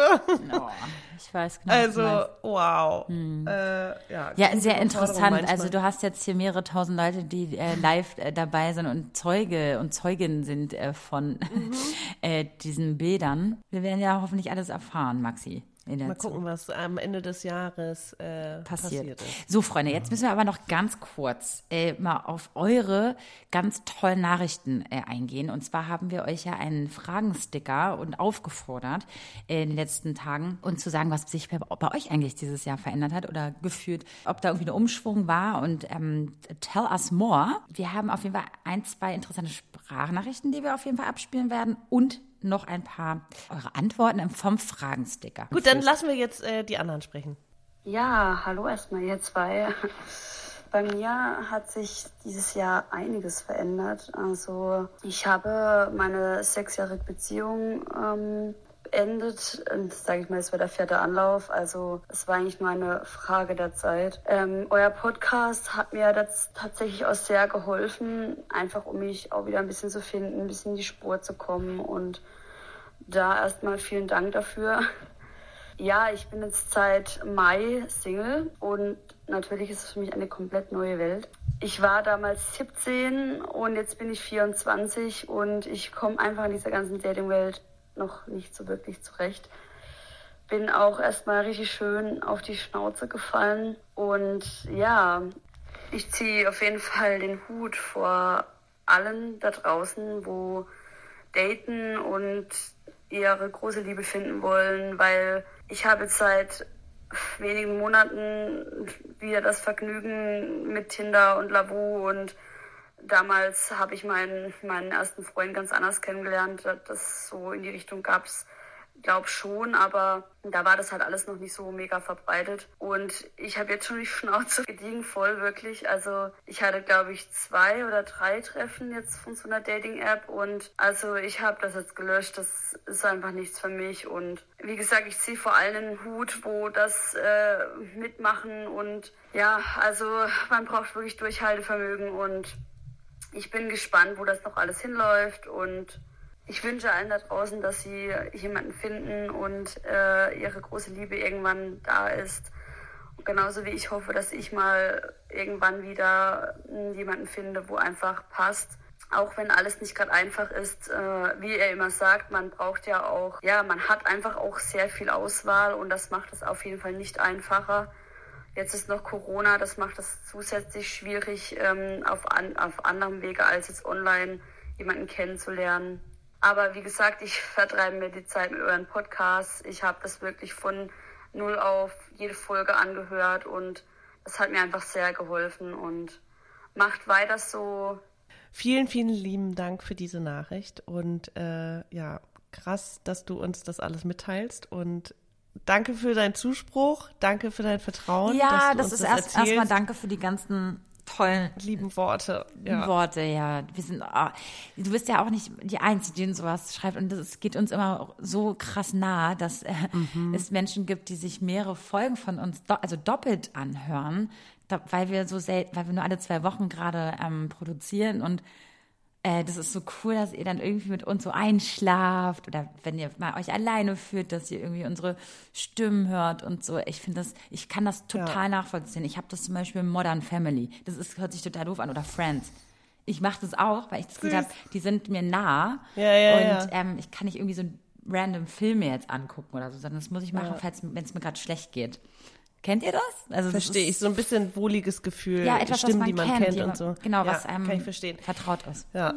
S1: Oh, ich weiß genau,
S2: Also, wow. Äh, ja,
S1: Ja, sehr interessant. Also du hast jetzt hier mehrere tausend Leute, die äh, live äh, dabei sind und Zeuge und Zeuginnen sind äh, von
S2: Mhm.
S1: äh, diesen Bildern. Wir werden ja hoffentlich alles erfahren, Maxi. In der
S2: Mal gucken, was am Ende des Jahres äh,
S1: passiert.
S2: passiert ist.
S1: So, Freunde, jetzt müssen wir aber noch ganz kurz äh, mal auf eure ganz tollen Nachrichten äh, eingehen. Und zwar haben wir euch ja einen Fragensticker und aufgefordert äh, in den letzten Tagen und zu sagen, was sich bei, bei euch eigentlich dieses Jahr verändert hat oder gefühlt, ob da irgendwie ein Umschwung war. Und ähm, tell us more. Wir haben auf jeden Fall ein, zwei interessante Sprachnachrichten, die wir auf jeden Fall abspielen werden und noch ein paar eure Antworten vom Fragensticker.
S2: Gut, dann lassen wir jetzt äh, die anderen sprechen.
S3: Ja, hallo erstmal ihr zwei. Bei mir hat sich dieses Jahr einiges verändert. Also ich habe meine sechsjährige Beziehung ähm, beendet. Und sage ich mal, es war der vierte Anlauf. Also es war eigentlich nur eine Frage der Zeit. Ähm, euer Podcast hat mir das tatsächlich auch sehr geholfen, einfach um mich auch wieder ein bisschen zu finden, ein bisschen in die Spur zu kommen. Und da erstmal vielen Dank dafür. Ja, ich bin jetzt seit Mai Single und natürlich ist es für mich eine komplett neue Welt. Ich war damals 17 und jetzt bin ich 24 und ich komme einfach in dieser ganzen Dating-Welt noch nicht so wirklich zurecht. Bin auch erstmal richtig schön auf die Schnauze gefallen und ja, ich ziehe auf jeden Fall den Hut vor allen da draußen, wo daten und ihre große Liebe finden wollen, weil ich habe seit wenigen Monaten wieder das Vergnügen mit Tinder und Lavu und damals habe ich meinen, meinen ersten Freund ganz anders kennengelernt. Das so in die Richtung gab's glaube schon, aber da war das halt alles noch nicht so mega verbreitet. Und ich habe jetzt schon die Schnauze gediegen voll, wirklich. Also ich hatte, glaube ich, zwei oder drei Treffen jetzt von so einer Dating-App und also ich habe das jetzt gelöscht. Das ist einfach nichts für mich. Und wie gesagt, ich ziehe vor allem einen Hut, wo das äh, mitmachen und ja, also man braucht wirklich Durchhaltevermögen und ich bin gespannt, wo das noch alles hinläuft und ich wünsche allen da draußen, dass sie jemanden finden und äh, ihre große Liebe irgendwann da ist. Und genauso wie ich hoffe, dass ich mal irgendwann wieder mh, jemanden finde, wo einfach passt. Auch wenn alles nicht gerade einfach ist, äh, wie er immer sagt, man braucht ja auch, ja, man hat einfach auch sehr viel Auswahl und das macht es auf jeden Fall nicht einfacher. Jetzt ist noch Corona, das macht es zusätzlich schwierig, ähm, auf, an, auf anderem Wege als jetzt online jemanden kennenzulernen. Aber wie gesagt, ich vertreibe mir die Zeit mit euren Podcasts. Ich habe das wirklich von null auf jede Folge angehört und das hat mir einfach sehr geholfen und macht weiter so.
S2: Vielen, vielen lieben Dank für diese Nachricht und äh, ja, krass, dass du uns das alles mitteilst und danke für deinen Zuspruch, danke für dein Vertrauen.
S1: Ja,
S2: dass du
S1: das ist
S2: das
S1: erst erstmal danke für die ganzen tollen
S2: lieben Worte. Ja.
S1: Worte, ja. Wir sind, oh, du bist ja auch nicht die Einzige, die sowas schreibt. Und es geht uns immer so krass nah, dass äh, mhm. es Menschen gibt, die sich mehrere Folgen von uns, do, also doppelt anhören, da, weil wir so selten, weil wir nur alle zwei Wochen gerade ähm, produzieren und äh, das ist so cool, dass ihr dann irgendwie mit uns so einschlaft oder wenn ihr mal euch alleine fühlt, dass ihr irgendwie unsere Stimmen hört und so. Ich finde das, ich kann das total ja. nachvollziehen. Ich habe das zum Beispiel in Modern Family. Das ist, hört sich total doof an oder Friends. Ich mache das auch, weil ich das Gefühl habe, die sind mir nah
S2: ja, ja,
S1: und ähm, ich kann nicht irgendwie so random Filme jetzt angucken oder so, sondern das muss ich machen, wenn es mir gerade schlecht geht. Kennt ihr das?
S2: Also Verstehe ich, so ein bisschen wohliges Gefühl, ja, etwas, Stimmen, man die man kennt, kennt und so.
S1: Genau, was einem
S2: kann ich verstehen.
S1: vertraut ist.
S2: Ja.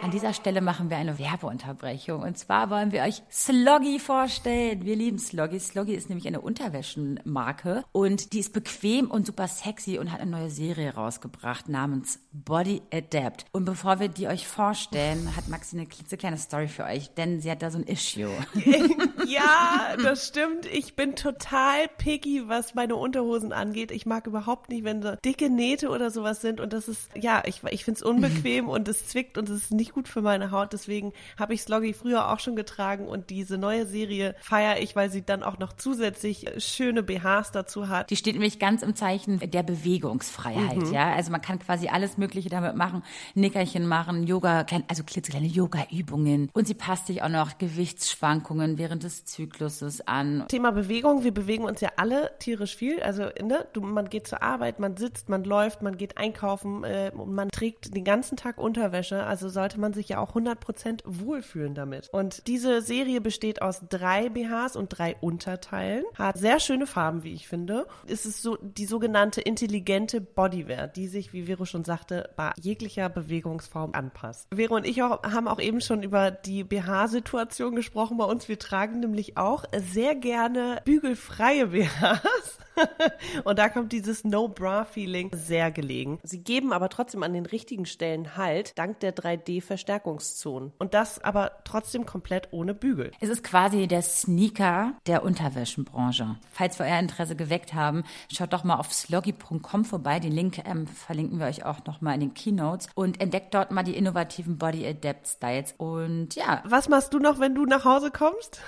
S1: An dieser Stelle machen wir eine Werbeunterbrechung. Und zwar wollen wir euch Sloggy vorstellen. Wir lieben Sloggy. Sloggy ist nämlich eine Unterwäschenmarke und die ist bequem und super sexy und hat eine neue Serie rausgebracht namens Body Adapt. Und bevor wir die euch vorstellen, hat Maxi eine klitzekleine Story für euch, denn sie hat da so ein Issue.
S2: ja, das stimmt. Ich bin total picky, was meine Unterhosen angeht. Ich mag überhaupt nicht, wenn so dicke Nähte oder sowas sind und das ist, ja, ich, ich finde es unbequem und es zwickt und es ist nicht gut für meine Haut. Deswegen habe ich Sloggy früher auch schon getragen und diese neue Serie feiere ich, weil sie dann auch noch zusätzlich schöne BHs dazu hat.
S1: Die steht nämlich ganz im Zeichen der Bewegungsfreiheit, mhm. ja. Also man kann quasi alles Mögliche damit machen. Nickerchen machen, Yoga, also klitzekleine Yoga-Übungen. Und sie passt sich auch noch Gewichtsschwankungen während des Zykluses an.
S2: Thema Bewegung. Wir bewegen uns ja alle tierisch viel. Also, ne, du, man geht zur Arbeit, man sitzt, man läuft, man geht einkaufen äh, man trägt den ganzen Tag Unterwäsche. Also sollte man sich ja auch 100% wohlfühlen damit. Und diese Serie besteht aus drei BHs und drei Unterteilen. Hat sehr schöne Farben, wie ich finde. Es ist so die sogenannte intelligente Bodywear, die sich, wie Vero schon sagte, bei jeglicher Bewegungsform anpasst. Vero und ich auch, haben auch eben schon über die BH-Situation gesprochen bei uns. Wir tragen nämlich auch sehr gerne bügelfreie BHs. und da kommt dieses No-Bra-Feeling sehr gelegen. Sie geben aber trotzdem an den richtigen Stellen Halt, dank der 3D-Verstärkungszonen. Und das aber trotzdem komplett ohne Bügel.
S1: Es ist quasi der Sneaker der Unterwäschenbranche. Falls wir euer Interesse geweckt haben, schaut doch mal auf sloggy.com vorbei. Den Link ähm, verlinken wir euch auch noch mal in den Keynotes und entdeckt dort mal die innovativen Body Adapt Styles. Und ja.
S2: Was machst du noch, wenn du nach Hause kommst?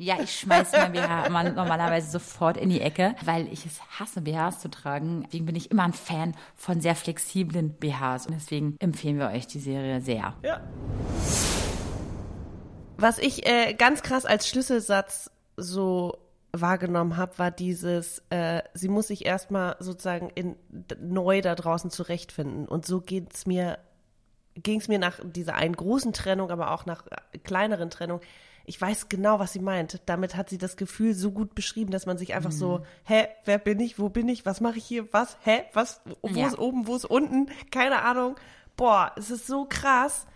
S1: Ja, ich schmeiße mein BH normalerweise sofort in die Ecke, weil ich es hasse, BHs zu tragen. Deswegen bin ich immer ein Fan von sehr flexiblen BHs. Und deswegen empfehlen wir euch die Serie sehr.
S2: Ja. Was ich äh, ganz krass als Schlüsselsatz so wahrgenommen habe, war dieses, äh, sie muss sich erstmal sozusagen in, neu da draußen zurechtfinden. Und so geht's mir, ging es mir nach dieser einen großen Trennung, aber auch nach äh, kleineren Trennung ich weiß genau, was sie meint. Damit hat sie das Gefühl so gut beschrieben, dass man sich einfach mhm. so, hä, wer bin ich, wo bin ich, was mache ich hier, was, hä, was, wo ja. ist oben, wo ist unten, keine Ahnung. Boah, es ist so krass.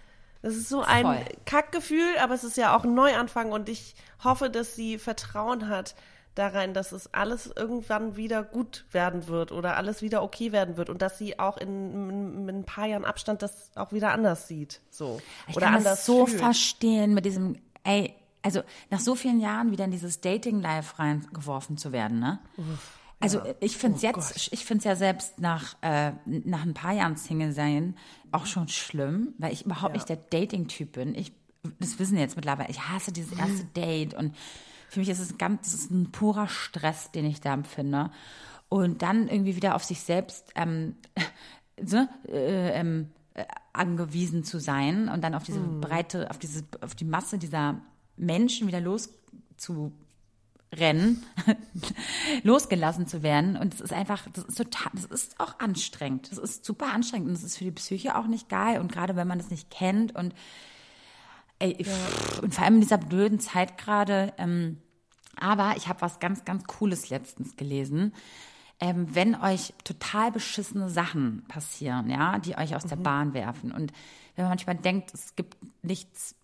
S2: Es ist so ein Voll. Kackgefühl, aber es ist ja auch ein Neuanfang und ich hoffe, dass sie Vertrauen hat darein, dass es alles irgendwann wieder gut werden wird oder alles wieder okay werden wird und dass sie auch in, in, in ein paar Jahren Abstand das auch wieder anders sieht. So.
S1: Ich
S2: oder
S1: kann
S2: anders
S1: das so fühlt. verstehen mit diesem, ey, also nach so vielen Jahren wieder in dieses Dating-Life reingeworfen zu werden, ne? Uff, also ja. ich finde es oh jetzt, Gott. ich finde es ja selbst nach, äh, nach ein paar Jahren Single sein auch schon schlimm, weil ich überhaupt ja. nicht der Dating-Typ bin. Ich, das wissen jetzt mittlerweile, ich hasse dieses erste Date und für mich ist es ganz, das ist ein purer Stress, den ich da empfinde. Und dann irgendwie wieder auf sich selbst ähm, so, äh, ähm, äh, angewiesen zu sein und dann auf diese mm. Breite, auf diese, auf die Masse dieser Menschen wieder loszurennen, losgelassen zu werden. Und es ist einfach, das ist total, das ist auch anstrengend. Das ist super anstrengend und das ist für die Psyche auch nicht geil. Und gerade wenn man das nicht kennt und ey, ja. und vor allem in dieser blöden Zeit gerade. Ähm, aber ich habe was ganz, ganz Cooles letztens gelesen. Ähm, wenn euch total beschissene Sachen passieren, ja, die euch aus mhm. der Bahn werfen und wenn man manchmal denkt, es gibt nichts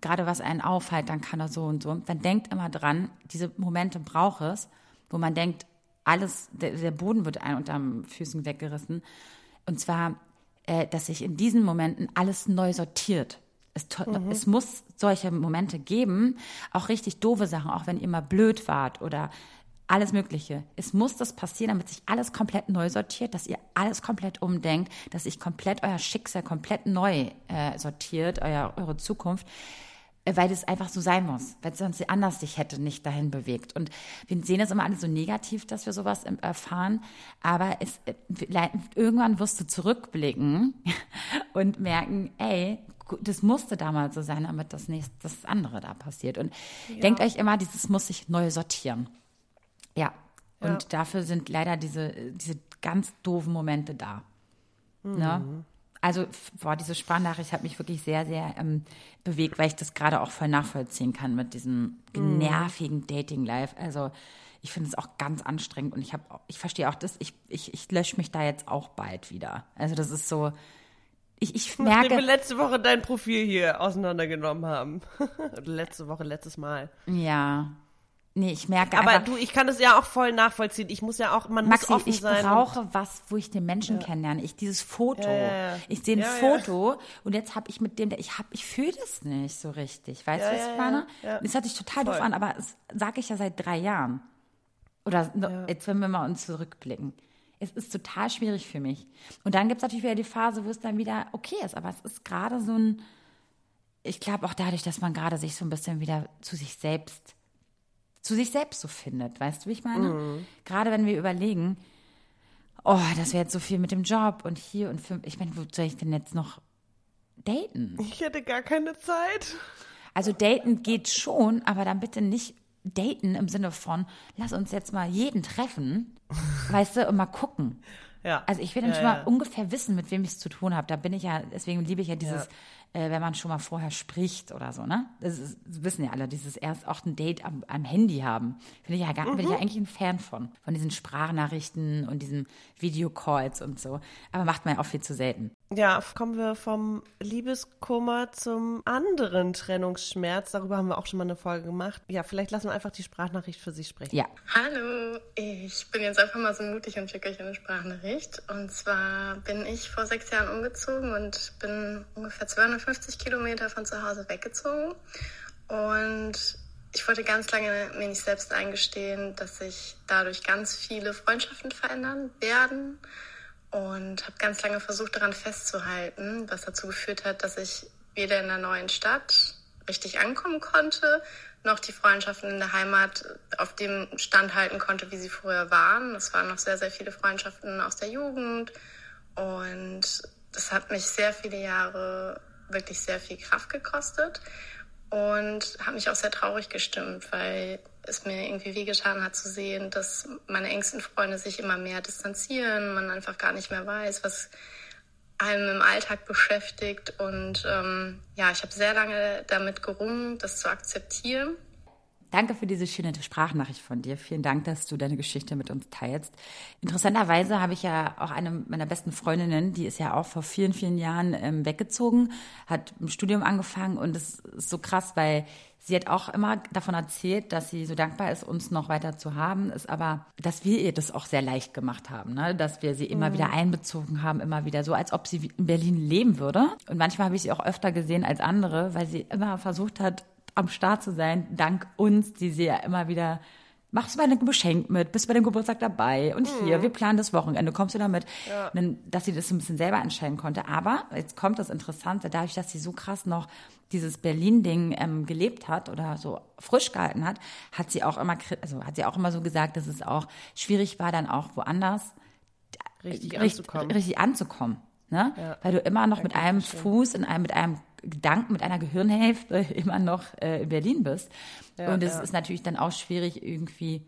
S1: gerade was einen aufhält, dann kann er so und so. Dann denkt immer dran, diese Momente braucht es, wo man denkt, alles, der, der Boden wird einem unter den Füßen weggerissen. Und zwar, äh, dass sich in diesen Momenten alles neu sortiert. Es, mhm. es, muss solche Momente geben, auch richtig doofe Sachen, auch wenn ihr mal blöd wart oder alles Mögliche. Es muss das passieren, damit sich alles komplett neu sortiert, dass ihr alles komplett umdenkt, dass sich komplett euer Schicksal komplett neu äh, sortiert, euer, eure Zukunft äh, weil das einfach so sein muss, weil sonst anders sich hätte nicht dahin bewegt. Und wir sehen es immer alle so negativ, dass wir sowas erfahren, aber es, äh, irgendwann wirst du zurückblicken und merken, ey, das musste damals so sein, damit das nächste, das andere da passiert. Und ja. denkt euch immer, dieses muss sich neu sortieren. Ja. Und ja. dafür sind leider diese, diese ganz doofen Momente da. Ne? Mhm. Ne? Also, boah, diese Sprachnachricht hat mich wirklich sehr, sehr ähm, bewegt, weil ich das gerade auch voll nachvollziehen kann mit diesem mhm. nervigen Dating-Life. Also, ich finde es auch ganz anstrengend und ich habe, ich verstehe auch das, ich, ich, ich lösche mich da jetzt auch bald wieder. Also, das ist so, ich, ich merke. Nachdem
S2: wir letzte Woche dein Profil hier auseinandergenommen haben. letzte Woche, letztes Mal.
S1: Ja. Nee, ich merke
S2: Aber einfach, du, ich kann das ja auch voll nachvollziehen. Ich muss ja auch, man Maxi, muss offen
S1: ich sein. Ich brauche was, wo ich den Menschen ja. kennenlerne. Ich dieses Foto. Ja, ja, ich sehe ein Foto und jetzt habe ich mit dem, ich habe, ich fühle das nicht so richtig. Weißt du, was ich meine? Das hört sich total voll. doof an, aber das sage ich ja seit drei Jahren. Oder jetzt, wenn wir mal uns zurückblicken. Es ist total schwierig für mich. Und dann gibt es natürlich wieder die Phase, wo es dann wieder okay ist. Aber es ist gerade so ein, ich glaube auch dadurch, dass man gerade sich so ein bisschen wieder zu sich selbst zu sich selbst so findet. Weißt du, wie ich meine? Mhm. Gerade wenn wir überlegen, oh, das wäre jetzt so viel mit dem Job und hier und für, ich meine, wo soll ich denn jetzt noch daten?
S2: Ich hätte gar keine Zeit.
S1: Also daten geht schon, aber dann bitte nicht daten im Sinne von, lass uns jetzt mal jeden treffen, weißt du, und mal gucken. Ja. Also ich will dann ja, schon mal ja. ungefähr wissen, mit wem ich es zu tun habe. Da bin ich ja, deswegen liebe ich ja dieses äh, wenn man schon mal vorher spricht oder so, ne? Das, ist, das wissen ja alle, dieses erst auch ein Date am, am Handy haben. Finde ich ja gar, mhm. bin ich ja mhm. eigentlich ein Fan von. Von diesen Sprachnachrichten und diesen Videocalls und so. Aber macht man ja auch viel zu selten.
S2: Ja, kommen wir vom Liebeskummer zum anderen Trennungsschmerz. Darüber haben wir auch schon mal eine Folge gemacht. Ja, vielleicht lassen wir einfach die Sprachnachricht für sich sprechen.
S1: Ja.
S4: Hallo, ich bin jetzt einfach mal so mutig und schicke euch eine Sprachnachricht. Und zwar bin ich vor sechs Jahren umgezogen und bin ungefähr 250 Kilometer von zu Hause weggezogen. Und ich wollte ganz lange mir nicht selbst eingestehen, dass sich dadurch ganz viele Freundschaften verändern werden und habe ganz lange versucht daran festzuhalten, was dazu geführt hat, dass ich weder in der neuen Stadt richtig ankommen konnte, noch die Freundschaften in der Heimat auf dem Stand halten konnte, wie sie früher waren. Es waren noch sehr, sehr viele Freundschaften aus der Jugend und das hat mich sehr viele Jahre wirklich sehr viel Kraft gekostet und hat mich auch sehr traurig gestimmt, weil es mir irgendwie wehgetan hat zu sehen, dass meine engsten Freunde sich immer mehr distanzieren, man einfach gar nicht mehr weiß, was einem im Alltag beschäftigt. Und ähm, ja, ich habe sehr lange damit gerungen, das zu akzeptieren.
S1: Danke für diese schöne Sprachnachricht von dir. Vielen Dank, dass du deine Geschichte mit uns teilst. Interessanterweise habe ich ja auch eine meiner besten Freundinnen, die ist ja auch vor vielen, vielen Jahren ähm, weggezogen, hat ein Studium angefangen und es ist so krass, weil sie hat auch immer davon erzählt, dass sie so dankbar ist, uns noch weiter zu haben, ist aber, dass wir ihr das auch sehr leicht gemacht haben, ne? dass wir sie immer mhm. wieder einbezogen haben, immer wieder so, als ob sie in Berlin leben würde. Und manchmal habe ich sie auch öfter gesehen als andere, weil sie immer versucht hat, am Start zu sein, dank uns, die sie ja immer wieder machst du bei einem Geschenk mit, bist bei dem Geburtstag dabei und hier, mhm. wir planen das Wochenende, kommst du damit? Ja. Dann, dass sie das ein bisschen selber entscheiden konnte. Aber jetzt kommt das Interessante, dadurch, dass sie so krass noch dieses Berlin-Ding ähm, gelebt hat oder so frisch gehalten hat, hat sie auch immer, also hat sie auch immer so gesagt, dass es auch schwierig war, dann auch woanders
S2: richtig, richtig anzukommen.
S1: Richtig anzukommen ne? Ja. Weil du immer noch mit einem Fuß in einem, mit einem Gedanken, mit einer Gehirnhälfte immer noch äh, in Berlin bist. Ja, und es ja. ist natürlich dann auch schwierig, irgendwie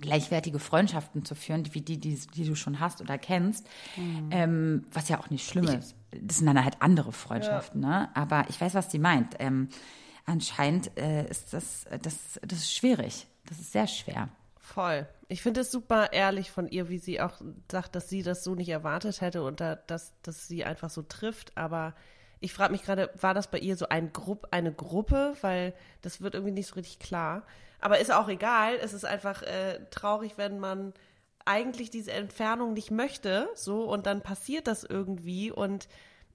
S1: gleichwertige Freundschaften zu führen, wie die, die, die du schon hast oder kennst, mhm. ähm, was ja auch nicht schlimm ist. Das sind dann halt andere Freundschaften, ne? Aber ich weiß, was sie meint. Ähm, anscheinend äh, ist das, das, das ist schwierig. Das ist sehr schwer.
S2: Voll. Ich finde es super ehrlich von ihr, wie sie auch sagt, dass sie das so nicht erwartet hätte und da, dass, dass sie einfach so trifft. Aber ich frage mich gerade, war das bei ihr so ein Grupp, eine Gruppe? Weil das wird irgendwie nicht so richtig klar. Aber ist auch egal. Es ist einfach äh, traurig, wenn man eigentlich diese Entfernung nicht möchte, so und dann passiert das irgendwie und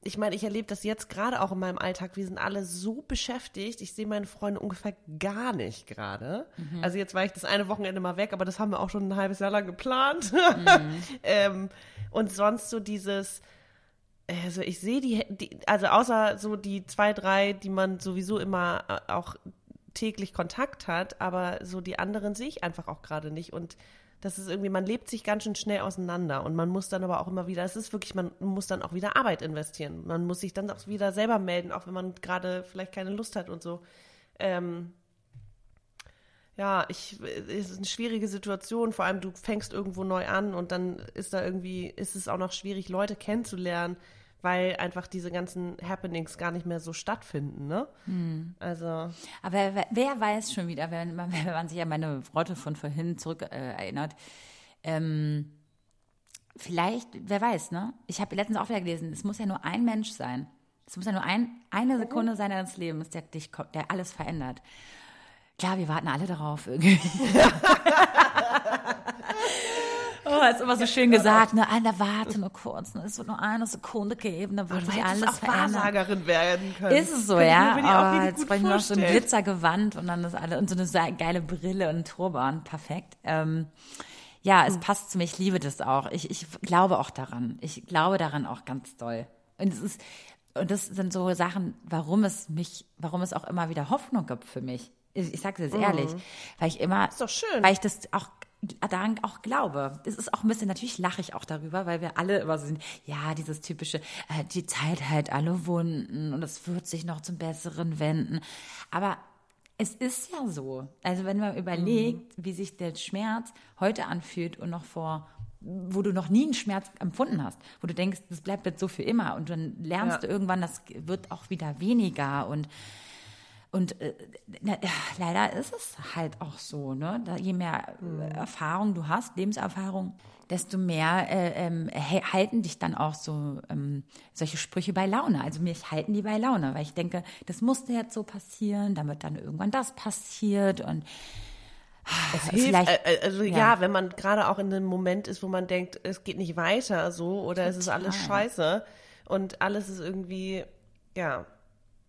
S2: ich meine, ich erlebe das jetzt gerade auch in meinem Alltag. Wir sind alle so beschäftigt. Ich sehe meine Freunde ungefähr gar nicht gerade. Mhm. Also jetzt war ich das eine Wochenende mal weg, aber das haben wir auch schon ein halbes Jahr lang geplant. Mhm. ähm, und sonst so dieses, also ich sehe die, die, also außer so die zwei, drei, die man sowieso immer äh, auch täglich Kontakt hat, aber so die anderen sehe ich einfach auch gerade nicht. Und das ist irgendwie, man lebt sich ganz schön schnell auseinander und man muss dann aber auch immer wieder, es ist wirklich, man muss dann auch wieder Arbeit investieren. Man muss sich dann auch wieder selber melden, auch wenn man gerade vielleicht keine Lust hat und so. Ähm, ja, ich, es ist eine schwierige Situation, vor allem du fängst irgendwo neu an und dann ist da irgendwie, ist es auch noch schwierig, Leute kennenzulernen weil einfach diese ganzen Happenings gar nicht mehr so stattfinden, ne? Hm. Also.
S1: Aber wer, weiß schon wieder, wenn man, wenn man sich an meine Worte von vorhin zurück äh, erinnert, ähm, vielleicht, wer weiß, ne? Ich habe letztens auch wieder gelesen, es muss ja nur ein Mensch sein. Es muss ja nur ein, eine Sekunde sein deines Lebens, der, dich, der alles verändert. Klar, wir warten alle darauf irgendwie. Oh, ist immer so schön gesagt, ne? Alter, warte nur kurz, ne? Es wird nur eine Sekunde geben, dann wird sich alles
S2: auch verändern. Wahrsagerin werden können.
S1: Ist es so, Kann ja? Oh, jetzt bräuchten wir noch so ein Glitzergewand und dann das alle und so eine geile Brille und Turban. Perfekt. Ähm, ja, es hm. passt zu mir. Ich liebe das auch. Ich, ich glaube auch daran. Ich glaube daran auch ganz doll. Und es ist, und das sind so Sachen, warum es mich, warum es auch immer wieder Hoffnung gibt für mich. Ich, ich sage es jetzt mhm. ehrlich, weil ich immer,
S2: ist doch schön.
S1: weil ich das auch daran auch glaube. Es ist auch ein bisschen, natürlich lache ich auch darüber, weil wir alle immer so sind, ja, dieses typische, äh, die Zeit hält alle Wunden und es wird sich noch zum Besseren wenden. Aber es ist ja so. Also wenn man überlegt, mhm. wie sich der Schmerz heute anfühlt und noch vor wo du noch nie einen Schmerz empfunden hast, wo du denkst, das bleibt jetzt so für immer und dann lernst ja. du irgendwann, das wird auch wieder weniger und und äh, na, leider ist es halt auch so, ne? Da, je mehr mhm. Erfahrung du hast, Lebenserfahrung, desto mehr äh, ähm, halten dich dann auch so ähm, solche Sprüche bei Laune. Also mich halten die bei Laune, weil ich denke, das musste jetzt so passieren, damit dann irgendwann das passiert und
S2: es hilft, äh, äh, also ja. ja. wenn man gerade auch in einem Moment ist, wo man denkt, es geht nicht weiter so oder Total. es ist alles scheiße und alles ist irgendwie, ja,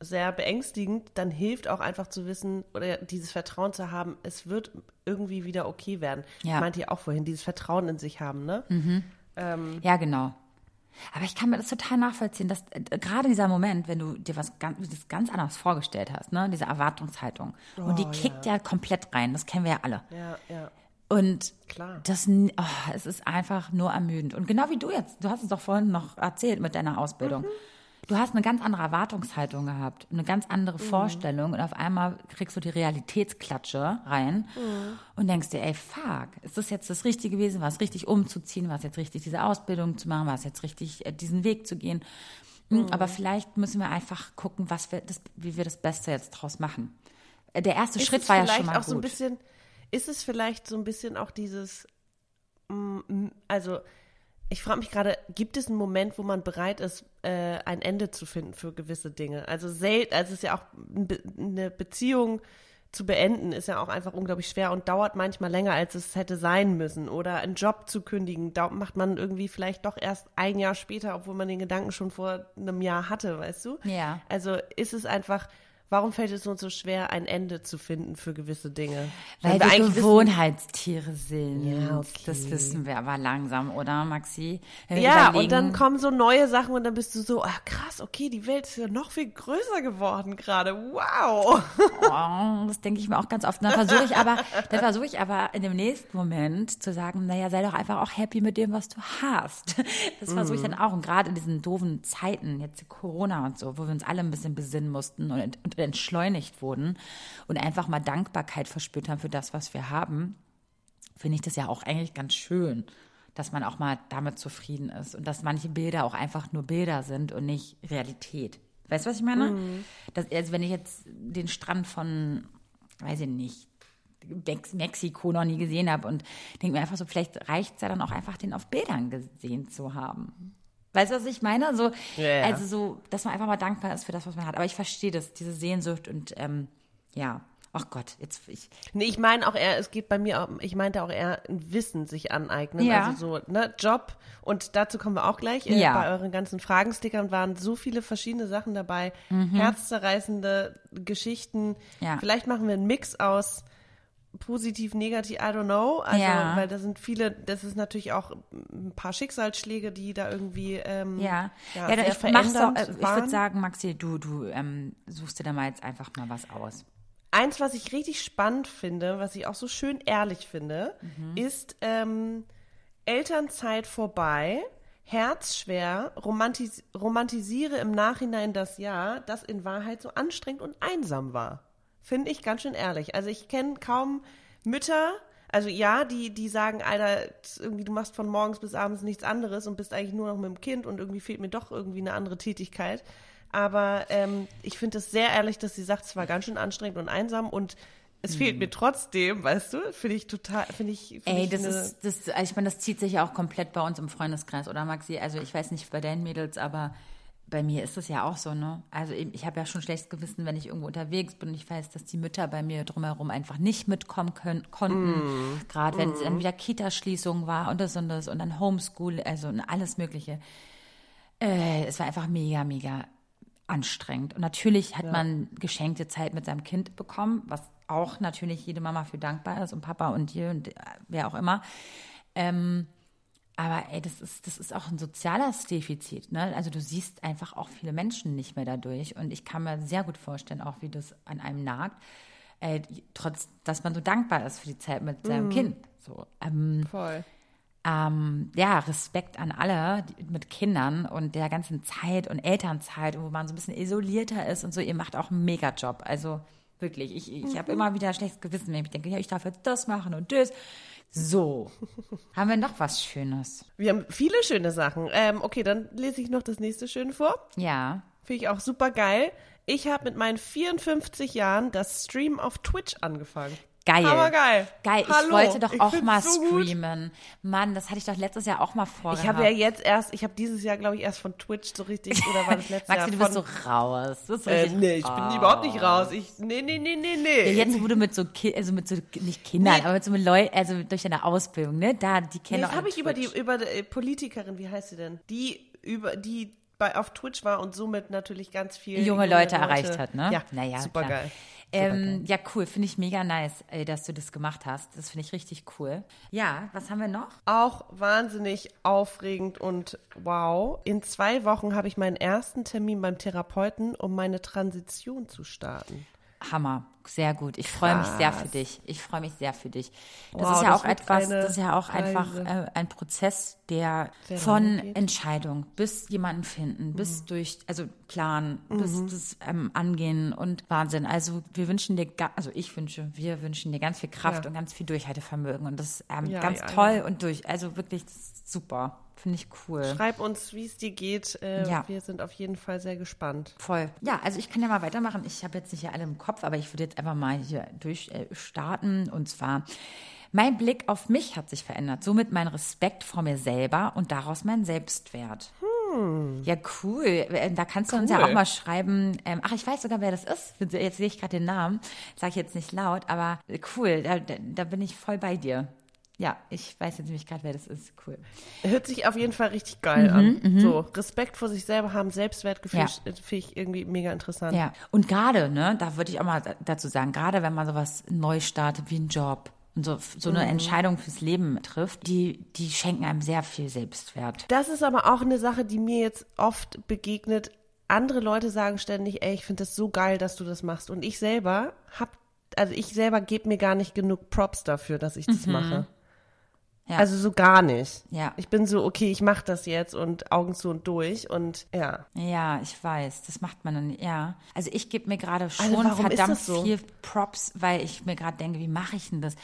S2: sehr beängstigend, dann hilft auch einfach zu wissen oder dieses Vertrauen zu haben, es wird irgendwie wieder okay werden. Ja. Ich meinte ja auch vorhin, dieses Vertrauen in sich haben, ne?
S1: Mhm. Ähm, ja, genau. Aber ich kann mir das total nachvollziehen, dass äh, gerade dieser Moment, wenn du dir was ganz, das ganz anders vorgestellt hast, ne, diese Erwartungshaltung, oh, und die kickt ja. ja komplett rein, das kennen wir ja alle.
S2: Ja, ja.
S1: Und Klar. das, oh, es ist einfach nur ermüdend. Und genau wie du jetzt, du hast es doch vorhin noch erzählt mit deiner Ausbildung. Mhm du hast eine ganz andere Erwartungshaltung gehabt, eine ganz andere mhm. Vorstellung und auf einmal kriegst du die Realitätsklatsche rein mhm. und denkst dir, ey, fuck, ist das jetzt das Richtige gewesen? War es richtig umzuziehen? War es jetzt richtig, diese Ausbildung zu machen? War es jetzt richtig, äh, diesen Weg zu gehen? Hm, mhm. Aber vielleicht müssen wir einfach gucken, was wir das, wie wir das Beste jetzt draus machen. Äh, der erste ist Schritt war ja schon mal
S2: auch gut. So ein bisschen, ist es vielleicht so ein bisschen auch dieses, mm, also ich frage mich gerade, gibt es einen Moment, wo man bereit ist, äh, ein Ende zu finden für gewisse Dinge? Also selten, also es ist ja auch eine Beziehung zu beenden, ist ja auch einfach unglaublich schwer und dauert manchmal länger, als es hätte sein müssen. Oder einen Job zu kündigen, da macht man irgendwie vielleicht doch erst ein Jahr später, obwohl man den Gedanken schon vor einem Jahr hatte, weißt du?
S1: Ja.
S2: Also ist es einfach Warum fällt es uns so schwer, ein Ende zu finden für gewisse Dinge?
S1: Weil wir, wir Gewohnheitstiere sind. Ja, okay. Das wissen wir aber langsam, oder Maxi?
S2: Ja, und dann kommen so neue Sachen und dann bist du so, ach krass, okay, die Welt ist ja noch viel größer geworden gerade. Wow.
S1: Oh, das denke ich mir auch ganz oft. Dann versuche ich aber, dann versuche ich aber in dem nächsten Moment zu sagen, naja, sei doch einfach auch happy mit dem, was du hast. Das versuche ich dann auch. Und gerade in diesen doofen Zeiten, jetzt Corona und so, wo wir uns alle ein bisschen besinnen mussten und, und entschleunigt wurden und einfach mal Dankbarkeit verspürt haben für das, was wir haben, finde ich das ja auch eigentlich ganz schön, dass man auch mal damit zufrieden ist und dass manche Bilder auch einfach nur Bilder sind und nicht Realität. Weißt du, was ich meine? Mhm. Das, also wenn ich jetzt den Strand von, weiß ich nicht, Mexiko noch nie gesehen habe und denke mir einfach so, vielleicht reicht es ja dann auch einfach, den auf Bildern gesehen zu haben. Weißt du, was ich meine? So, ja. Also so, dass man einfach mal dankbar ist für das, was man hat. Aber ich verstehe das, diese Sehnsucht und ähm, ja. ach Gott, jetzt ich.
S2: Nee, ich meine auch eher, es geht bei mir, auch, ich meinte auch eher ein Wissen sich aneignen.
S1: Ja.
S2: Also so, ne, Job. Und dazu kommen wir auch gleich. Äh,
S1: Ja.
S2: Bei euren ganzen Fragenstickern waren so viele verschiedene Sachen dabei. Herzzerreißende Geschichten.
S1: Ja.
S2: Vielleicht machen wir einen Mix aus positiv, negativ, I don't know. Also,
S1: Ja.
S2: weil da sind viele, das ist natürlich auch ein paar Schicksalsschläge, die da irgendwie, ähm,
S1: Ja,
S2: ja,
S1: ja,
S2: sehr
S1: ich auch, äh, ich würde sagen, Maxi, du, du ähm, suchst dir da mal jetzt einfach mal was aus.
S2: Eins, was ich richtig spannend finde, was ich auch so schön ehrlich finde,
S1: Mhm.
S2: ist ähm, Elternzeit vorbei, herzschwer, romantis romantisiere im Nachhinein das Jahr, das in Wahrheit so anstrengend und einsam war. Finde ich ganz schön ehrlich. Also ich kenne kaum Mütter, also ja, die, die sagen, Alter, irgendwie du machst von morgens bis abends nichts anderes und bist eigentlich nur noch mit dem Kind und irgendwie fehlt mir doch irgendwie eine andere Tätigkeit. Aber ähm, ich finde es sehr ehrlich, dass sie sagt, es war ganz schön anstrengend und einsam und es fehlt mir trotzdem, weißt du, finde ich total, finde ich, find
S1: Ey,
S2: ich
S1: das ist, das, also ich meine, das zieht sich ja auch komplett bei uns im Freundeskreis, oder Maxi? Also ich weiß nicht bei deinen Mädels, aber bei mir ist das ja auch so, ne? Also ich habe ja schon schlechtes Gewissen, wenn ich irgendwo unterwegs bin und ich weiß, dass die Mütter bei mir drumherum einfach nicht mitkommen können, konnten. Gerade wenn es dann wieder Kita-Schließung war und das und das und dann Homeschool, also alles Mögliche. Äh, es war einfach mega, mega anstrengend. Und natürlich hat man geschenkte Zeit mit seinem Kind bekommen, was auch natürlich jede Mama für dankbar ist und Papa und dir und äh, wer auch immer. Ähm, aber ey, das ist, das ist auch ein soziales Defizit. Ne? Also du siehst einfach auch viele Menschen nicht mehr dadurch. Und ich kann mir sehr gut vorstellen, auch wie das an einem nagt, äh, trotz, dass man so dankbar ist für die Zeit mit seinem Kind. So, ähm,
S2: voll.
S1: ähm, ja, Respekt an alle die, mit Kindern und der ganzen Zeit und Elternzeit, wo man so ein bisschen isolierter ist und so. Ihr macht auch einen Mega-Job. Also wirklich, ich, ich habe immer wieder schlechtes Gewissen, wenn ich denke, ja, ich darf jetzt das machen und das. So, haben wir noch was Schönes?
S2: Wir haben viele schöne Sachen. Ähm, okay, dann lese ich noch das nächste schön vor.
S1: Ja,
S2: Finde ich auch super geil. Ich habe mit meinen 54 Jahren das Stream auf Twitch angefangen.
S1: Geil.
S2: Aber geil.
S1: Geil, ich
S2: Hallo,
S1: wollte doch
S2: ich
S1: auch mal
S2: so gut.
S1: streamen. Mann, das hatte ich doch letztes Jahr auch mal vorgehabt.
S2: Ich habe ja jetzt erst, ich habe dieses Jahr, glaube ich, erst von Twitch so richtig, oder war das letzte
S1: Maxi,
S2: Jahr
S1: du bist so raus. Du bist
S2: äh, nee, ich bin überhaupt nicht raus. Ich, nee, nee, nee, nee, nee.
S1: Ja, jetzt, du mit so, Ki also mit so, nicht Kindern,
S2: Nee.
S1: aber mit so Leuten, also durch deine Ausbildung, ne, da, die kennen
S2: Nee, das habe ich über die, über die äh, Politikerin, wie heißt sie denn? Die über, die bei, auf Twitch war und somit natürlich ganz viel
S1: junge Leute erreicht hat, ne?
S2: Ja,
S1: naja,
S2: super
S1: klar.
S2: geil.
S1: Ähm, ja, cool, finde ich mega nice, ey, dass du das gemacht hast. Das finde ich richtig cool. Ja, was haben wir noch?
S2: Auch wahnsinnig aufregend und wow. In zwei Wochen habe ich meinen ersten Termin beim Therapeuten, um meine Transition zu starten.
S1: Hammer, sehr gut. Ich freue mich sehr für dich. Ich freue mich sehr für dich. Das
S2: Wow,
S1: ist ja
S2: das
S1: auch etwas, das ist ja auch einfach
S2: Reise.
S1: äh, ein Prozess, der
S2: Sehr
S1: von. Entscheidung bis jemanden finden,
S2: Mhm.
S1: bis durch, also planen, bis das ähm, Angehen und Wahnsinn. Also wir wünschen dir, also ich wünsche, wir wünschen dir ganz viel Kraft
S2: Ja.
S1: und ganz viel Durchhaltevermögen und das ähm,
S2: Ja,
S1: ganz
S2: ja,
S1: toll und durch. Also wirklich super. Finde ich cool.
S2: Schreib uns, wie es dir geht. Äh,
S1: Ja.
S2: Wir sind auf jeden Fall sehr gespannt.
S1: Voll. Ja, also ich kann ja mal weitermachen. Ich habe jetzt nicht hier alle im Kopf, aber ich würde jetzt einfach mal hier durchstarten. Äh, und zwar, mein Blick auf mich hat sich verändert. Somit mein Respekt vor mir selber und daraus mein Selbstwert. Ja, cool. Äh, Da kannst du uns ja
S2: Cool.
S1: auch mal schreiben. Ähm, ach, ich weiß sogar, wer das ist. Jetzt sehe ich gerade den Namen. Sage ich jetzt nicht laut, aber cool. Da, da, da bin ich voll bei dir. Ja, ich weiß jetzt nämlich gerade, wer das ist. Cool.
S2: Hört sich auf jeden Fall richtig geil an. So, Respekt vor sich selber haben, Selbstwertgefühl,
S1: Ja.
S2: äh, finde ich irgendwie mega interessant.
S1: Ja, und gerade, ne, da würde ich auch mal da- dazu sagen, gerade wenn man sowas neu startet wie einen Job und so, so eine Entscheidung fürs Leben trifft, die, die schenken einem sehr viel Selbstwert.
S2: Das ist aber auch eine Sache, die mir jetzt oft begegnet. Andere Leute sagen ständig, ey, ich finde das so geil, dass du das machst. Und ich selber hab, also ich selber gebe mir gar nicht genug Props dafür, dass ich das mache.
S1: Ja.
S2: Also so gar nicht.
S1: Ja.
S2: Ich bin so, okay, ich mache das jetzt und Augen zu und durch und ja.
S1: Ja, ich weiß, das macht man dann, ja. Also ich gebe mir gerade schon
S2: Also warum ist
S1: verdammt
S2: das so?
S1: viel Props, weil ich mir gerade denke, wie mache ich denn das?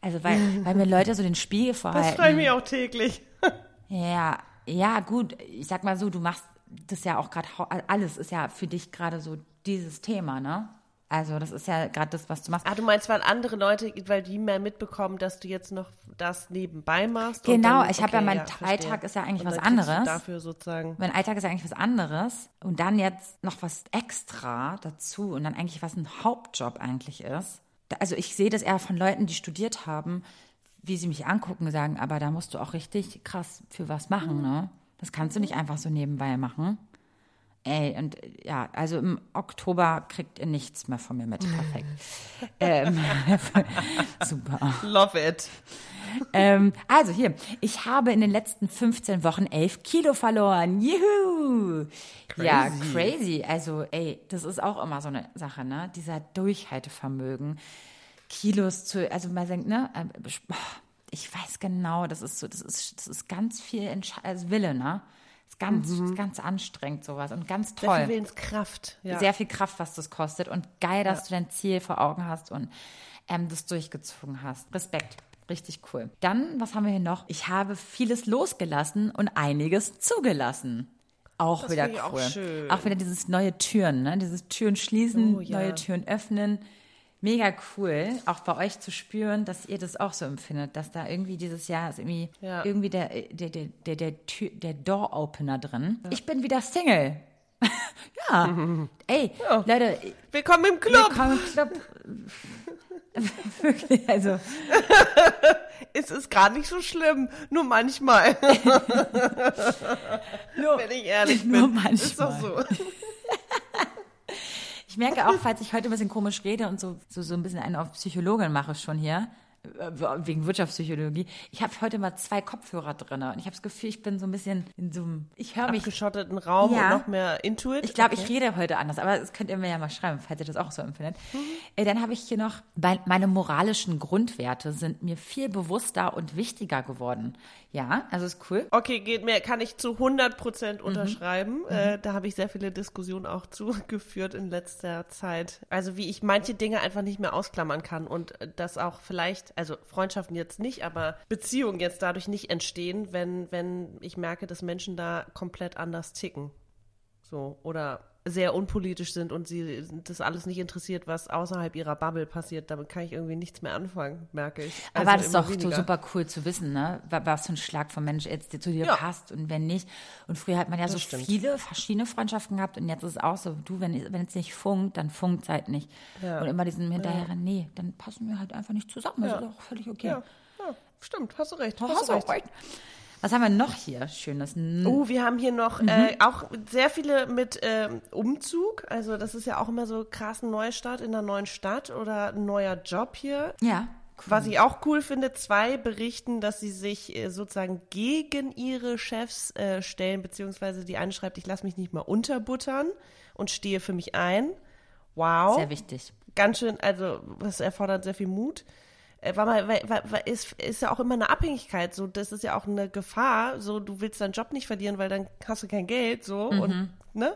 S1: Also weil, weil mir Leute so den Spiegel
S2: Das
S1: vorhalten.
S2: freue ich mich auch täglich.
S1: Ja, ja, gut. Ich sag mal so, du machst das ja auch gerade, alles ist ja für dich gerade so dieses Thema, ne? Also das ist ja gerade das, was du machst.
S2: Ah, du meinst, weil andere Leute, weil die mehr mitbekommen, dass du jetzt noch das nebenbei machst?
S1: Genau,
S2: dann-
S1: ich habe ja,
S2: okay,
S1: mein
S2: verstehe.
S1: Alltag ist ja eigentlich was anderes.
S2: Dafür sozusagen.
S1: Mein Alltag ist ja eigentlich was anderes und dann jetzt noch was extra dazu und dann eigentlich was ein Hauptjob eigentlich ist. also ich sehe das eher von Leuten, die studiert haben, wie sie mich angucken und sagen, aber da musst du auch richtig krass für was machen, ne? Das kannst du nicht einfach so nebenbei machen. Ey, und äh, ja, also im Oktober kriegt ihr nichts mehr von mir mit. Perfekt. ähm, super.
S2: Love it.
S1: Ähm, also hier, ich habe in den letzten 15 Wochen 11 Kilo verloren. Juhu! Ja, crazy. Also, ey, das ist auch immer so eine Sache, ne? Dieser Durchhaltevermögen. Kilos zu, also man denkt, ne? äh, boah, Ich weiß genau, das ist so, das ist, das ist ganz viel Entsche also Wille, ne? Ist ganz, ganz anstrengend sowas und ganz
S2: Sehr
S1: toll
S2: viel Willenskraft. Ja.
S1: sehr viel Kraft, was das kostet. Und geil, dass du dein Ziel vor Augen hast und ähm, das durchgezogen hast. Respekt. Richtig cool. Dann, was haben wir hier noch? Ich habe vieles losgelassen und einiges zugelassen. Auch
S2: Das
S1: wieder
S2: auch
S1: cool.
S2: schön.
S1: Auch wieder dieses neue Türen, ne? Dieses Türen schließen,
S2: Oh, ja.
S1: neue Türen öffnen. Mega cool, auch bei euch zu spüren, dass ihr das auch so empfindet, dass da irgendwie dieses Jahr ist irgendwie,
S2: Ja.
S1: irgendwie der, der, der, der, der, Tür, der Door-Opener drin. Ich bin wieder Single. ja. Ey, Leute,
S2: Willkommen im Club.
S1: Willkommen im Club. Wirklich, also,
S2: Es ist gar nicht so schlimm. Nur manchmal,
S1: nur,
S2: wenn ich ehrlich
S1: Nur
S2: bin. Ist doch
S1: manchmal.
S2: so.
S1: Ich merke auch, falls ich heute ein bisschen komisch rede und so, so, so ein bisschen einen auf Psychologin mache schon hier, äh, wegen Wirtschaftspsychologie. Ich habe heute mal zwei Kopfhörer drin und ich habe das Gefühl, ich bin so ein bisschen in so einem, ich höre mich
S2: Abgeschotteten Raum
S1: Ja.
S2: und noch mehr Intuit.
S1: Ich glaube,
S2: Okay.
S1: ich rede heute anders, aber das könnt ihr mir ja mal schreiben, falls ihr das auch so empfindet.
S2: Mhm.
S1: Äh, dann habe ich hier noch, meine moralischen Grundwerte sind mir viel bewusster und wichtiger geworden. Ja, also ist cool.
S2: Okay, geht mir, kann ich zu 100
S1: Mhm.
S2: Prozent unterschreiben. Äh, da habe ich sehr viele Diskussionen auch zugeführt in letzter Zeit. Also wie ich manche Dinge einfach nicht mehr ausklammern kann und äh, das auch vielleicht, also Freundschaften jetzt nicht, aber Beziehungen jetzt dadurch nicht entstehen, wenn, wenn ich merke, dass Menschen da komplett anders ticken. So, oder sehr unpolitisch sind und sie das alles nicht interessiert, was außerhalb ihrer Bubble passiert. Damit kann ich irgendwie nichts mehr anfangen, merke ich.
S1: Aber
S2: Also
S1: das ist doch so
S2: weniger.
S1: super cool zu wissen, ne? wa- Was für ein Schlag vom Mensch jetzt zu dir
S2: Ja.
S1: passt und wenn nicht. Und früher hat man ja so
S2: stimmt.
S1: viele verschiedene Freundschaften gehabt und jetzt ist es auch so, du, wenn, wenn es nicht funkt, dann funkt es halt nicht.
S2: Ja.
S1: Und immer diesen hinterher, nee, dann passen wir halt einfach nicht zusammen. Das
S2: Ja.
S1: ist doch völlig okay.
S2: Ja, ja, stimmt, hast du recht.
S1: Hast
S2: Hast
S1: du auch
S2: recht.
S1: recht. Was haben wir noch hier Schönes?
S2: Oh, wir haben hier noch
S1: Mhm.
S2: äh, auch sehr viele mit ähm, Umzug. Also das ist ja auch immer so krass ein Neustart in einer neuen Stadt oder ein neuer Job hier.
S1: Ja, cool.
S2: Was ich auch cool finde, zwei berichten, dass sie sich äh, sozusagen gegen ihre Chefs äh, stellen, beziehungsweise die eine schreibt, ich lasse mich nicht mal unterbuttern und stehe für mich ein. Wow.
S1: Sehr wichtig.
S2: Ganz schön, also das erfordert sehr viel Mut. Äh, Weil man, weil, weil, ist, ist ja auch immer eine Abhängigkeit. So, das ist ja auch eine Gefahr. So, du willst deinen Job nicht verlieren, weil dann hast du kein Geld. So und ne,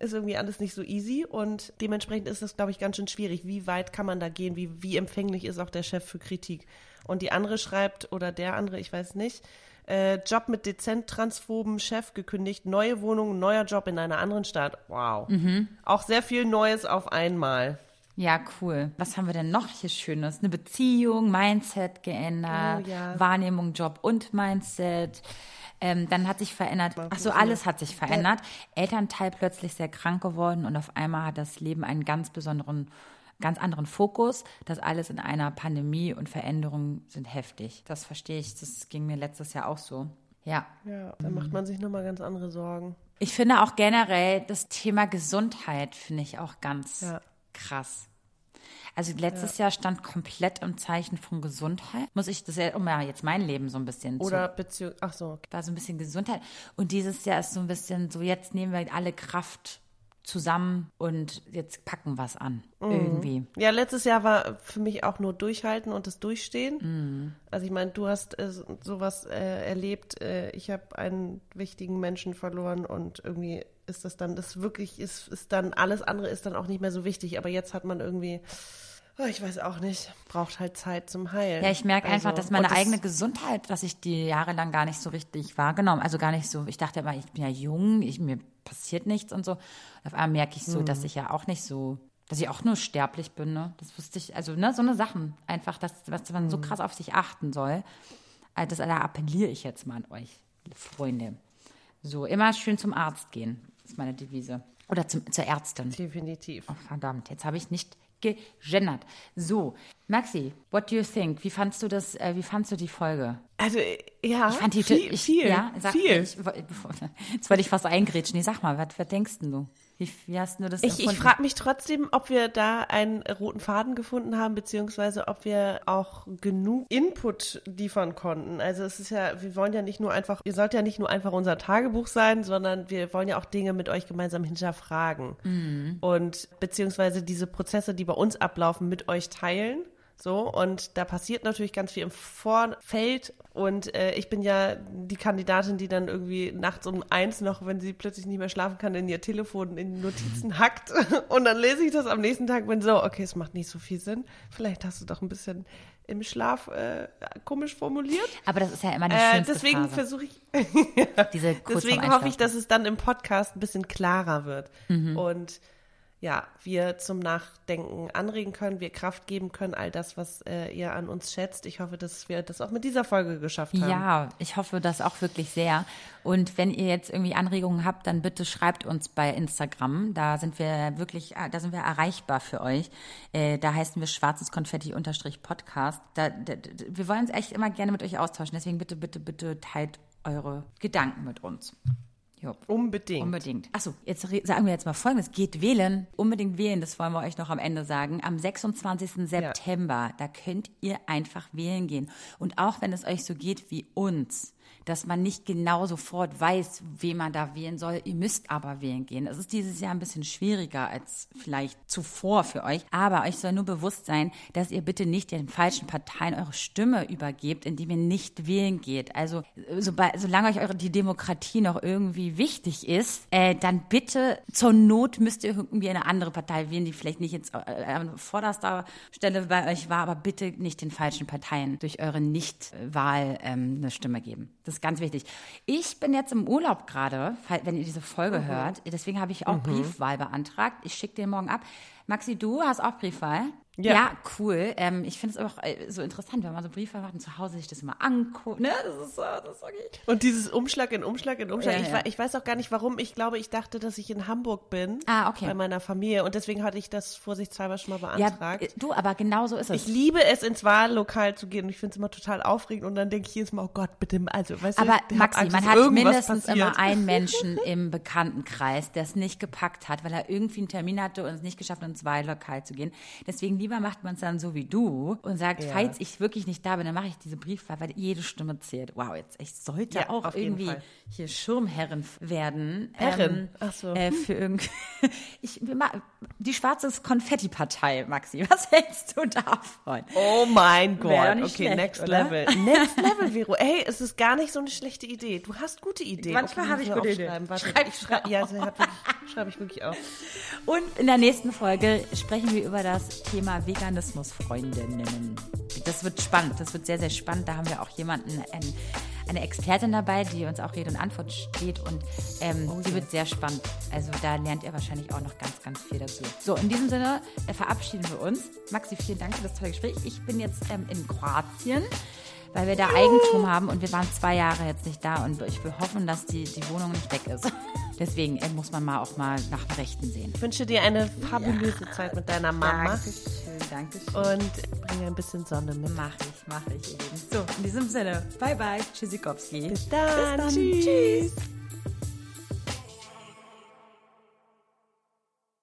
S2: ist irgendwie alles nicht so easy und dementsprechend ist das, glaube ich, ganz schön schwierig. Wie weit kann man da gehen? Wie, wie empfänglich ist auch der Chef für Kritik? Und die andere schreibt oder der andere, ich weiß nicht. Äh, Job mit dezent transphoben Chef gekündigt, neue Wohnung, neuer Job in einer anderen Stadt. Wow. Auch sehr viel Neues auf einmal.
S1: Ja, cool. Was haben wir denn noch hier Schönes? Eine Beziehung, Mindset geändert,
S2: Oh, ja.
S1: Wahrnehmung, Job und Mindset. Ähm, dann hat sich verändert, ach so, alles hat sich verändert. Elternteil plötzlich sehr krank geworden und auf einmal hat das Leben einen ganz besonderen, ganz anderen Fokus. Das alles in einer Pandemie und Veränderungen sind heftig. Das verstehe ich. Das ging mir letztes Jahr auch so. Ja.
S2: Ja, da macht man sich nochmal ganz andere Sorgen.
S1: Ich finde auch generell das Thema Gesundheit finde ich auch ganz
S2: Ja.
S1: Krass. Also letztes Jahr stand komplett im Zeichen von Gesundheit. Muss ich das ja, um ja jetzt mein Leben so ein bisschen
S2: Oder
S1: zu,
S2: Beziehung, ach so, okay.
S1: war so ein bisschen Gesundheit. Und dieses Jahr ist so ein bisschen so, jetzt nehmen wir alle Kraft zusammen und jetzt packen was an.
S2: Mhm.
S1: Irgendwie.
S2: Ja, letztes Jahr war für mich auch nur Durchhalten und das Durchstehen.
S1: Mhm.
S2: Also ich meine, du hast äh, sowas äh, erlebt. Äh, ich habe einen wichtigen Menschen verloren und irgendwie ist das dann, das wirklich ist, ist dann, alles andere ist dann auch nicht mehr so wichtig. Aber jetzt hat man irgendwie, oh, ich weiß auch nicht, braucht halt Zeit zum Heilen.
S1: Ja, ich merke
S2: Also,
S1: einfach, dass meine
S2: das-
S1: eigene Gesundheit, dass ich die jahrelang gar nicht so richtig wahrgenommen, also gar nicht so, ich dachte immer, ich bin ja jung, ich, mir passiert nichts und so. Auf einmal merke ich so,
S2: Hm.
S1: dass ich ja auch nicht so, dass ich auch nur sterblich bin, ne? Das wusste ich, also, ne, so eine Sachen. Einfach, dass, dass man
S2: Hm.
S1: so krass auf sich achten soll. Also, das da appelliere ich jetzt mal an euch, Freunde. So, immer schön zum Arzt gehen, ist meine Devise. Oder zum, zur Ärztin.
S2: Definitiv.
S1: Oh, verdammt, jetzt habe ich nicht gegendert. So, Maxi, what do you think? Wie fandst du das, äh, wie fandst du die Folge?
S2: Also, ja,
S1: Ich fand die
S2: viel,
S1: ich,
S2: viel,
S1: ja, sag,
S2: viel.
S1: Ich, jetzt wollte ich fast eingrätschen. Nee, sag mal, was, was denkst du? Wie, wie hast du das
S2: Ich, ich frage mich trotzdem, ob wir da einen roten Faden gefunden haben, beziehungsweise ob wir auch genug Input liefern konnten. Also es ist ja, wir wollen ja nicht nur einfach, ihr sollt ja nicht nur einfach unser Tagebuch sein, sondern wir wollen ja auch Dinge mit euch gemeinsam hinterfragen. Und beziehungsweise diese Prozesse, die bei uns ablaufen, mit euch teilen. So, und da passiert natürlich ganz viel im Vorfeld. Und äh, ich bin ja die Kandidatin, die dann irgendwie nachts um eins noch, wenn sie plötzlich nicht mehr schlafen kann, in ihr Telefon in Notizen hackt. Und dann lese ich das am nächsten Tag, bin so, okay, es macht nicht so viel Sinn. Vielleicht hast du doch ein bisschen im Schlaf äh, komisch formuliert.
S1: Aber das ist ja immer die
S2: Äh,
S1: schönste
S2: deswegen
S1: Phase.
S2: versuche ich,
S1: Diese
S2: deswegen hoffe ich, dass es dann im Podcast ein bisschen klarer wird.
S1: Mhm.
S2: Und ja, wir zum Nachdenken anregen können, wir Kraft geben können, all das, was äh, ihr an uns schätzt. Ich hoffe, dass wir das auch mit dieser Folge geschafft haben.
S1: Ja, ich hoffe das auch wirklich sehr. Und wenn ihr jetzt irgendwie Anregungen habt, dann bitte schreibt uns bei Instagram. Da sind wir wirklich, äh, da sind wir erreichbar für euch. Äh, Da heißen wir schwarzes Konfetti unterstrich Podcast. Da, da, da, wir wollen uns echt immer gerne mit euch austauschen. Deswegen bitte, bitte, bitte teilt eure Gedanken mit uns. Jo.
S2: Unbedingt.
S1: Unbedingt. Achso, jetzt sagen wir jetzt mal folgendes. Geht wählen. Unbedingt wählen, das wollen wir euch noch am Ende sagen. Am 26. September, da könnt ihr einfach wählen gehen. Und auch wenn es euch so geht wie uns, dass man nicht genau sofort weiß, wen man da wählen soll, ihr müsst aber wählen gehen. Es ist dieses Jahr ein bisschen schwieriger als vielleicht zuvor für euch. Aber euch soll nur bewusst sein, dass ihr bitte nicht den falschen Parteien eure Stimme übergebt, indem ihr nicht wählen geht. Also sobald, solange euch eure, die Demokratie noch irgendwie wichtig ist, äh, dann bitte zur Not müsst ihr irgendwie eine andere Partei wählen, die vielleicht nicht jetzt äh, an vorderster Stelle bei euch war, aber bitte nicht den falschen Parteien durch eure Nichtwahl ähm, eine Stimme geben. Das ist ganz wichtig. Ich bin jetzt im Urlaub gerade, wenn ihr diese Folge hört. Deswegen habe ich auch Briefwahl beantragt. Ich schicke den morgen ab. Maxi, du hast auch Briefwahl?
S2: Ja.
S1: cool. Ähm, ich finde es auch äh, so interessant, wenn man so Briefwahl macht und zu Hause sich das immer anguckt. Ne? Das ist so, das ist okay.
S2: Und dieses Umschlag in Umschlag in Umschlag.
S1: Ja,
S2: ich,
S1: ja.
S2: ich weiß auch gar nicht warum. Ich glaube, ich dachte, dass ich in Hamburg bin.
S1: Ah, okay.
S2: Bei meiner Familie. Und deswegen hatte ich das vorsichtshalber schon mal
S1: Ja,
S2: beantragt.
S1: äh, du, aber genau so ist es.
S2: Ich liebe es, ins Wahllokal zu gehen und ich finde es immer total aufregend und dann denke ich jedes Mal, oh Gott, bitte, also, weißt
S1: Aber
S2: du,
S1: Maxi,
S2: Angst,
S1: man hat mindestens
S2: passiert.
S1: immer einen Menschen im Bekanntenkreis, der es nicht gepackt hat, weil er irgendwie einen Termin hatte und es nicht geschafft hat, ins Wahllokal zu gehen. Deswegen lieber macht man es dann so wie du und sagt, falls ich wirklich nicht da bin, dann mache ich diese Briefwahl, weil jede Stimme zählt. Wow, jetzt ich sollte
S2: Ja,
S1: auch irgendwie hier Schirmherrin werden.
S2: Herrin?
S1: Ähm,
S2: Ach so.
S1: Äh, für irgend ich, die schwarze Konfetti-Partei, Maxi. Was hältst du davon?
S2: Oh mein Gott, okay,
S1: schlecht,
S2: next
S1: oder?
S2: level. Next level, Vero. Hey, es ist gar nicht so eine schlechte Idee. Du hast gute Ideen.
S1: Manchmal
S2: Okay,
S1: habe ich gute Ideen.
S2: Warte,
S1: Schreib
S2: ich schrei ja, also, schreibe ich wirklich auf.
S1: Und in der nächsten Folge sprechen wir über das Thema Veganismus-Freundinnen. Das wird spannend, das wird sehr, sehr spannend. Da haben wir auch jemanden, ein, eine Expertin dabei, die uns auch Rede und Antwort steht und ähm, die wird sehr spannend. Also da lernt ihr wahrscheinlich auch noch ganz, ganz viel dazu. So, in diesem Sinne äh, verabschieden wir uns. Maxi, vielen Dank für das tolle Gespräch. Ich bin jetzt ähm, in Kroatien. Weil wir da Eigentum haben und wir waren zwei Jahre jetzt nicht da und ich will hoffen, dass die, die Wohnung nicht weg ist. Deswegen äh, muss man mal auch mal nach dem Rechten sehen.
S2: Ich wünsche dir eine fabulöse Zeit mit deiner Mama
S1: Dankeschön, Dankeschön.
S2: und bringe ein bisschen Sonne mit.
S1: Mach ich, mach ich, Lieben. So, in diesem Sinne, bye bye, Tschüssikowski.
S2: Bis dann.
S1: Bis dann.
S2: Tschüss.
S1: Tschüss.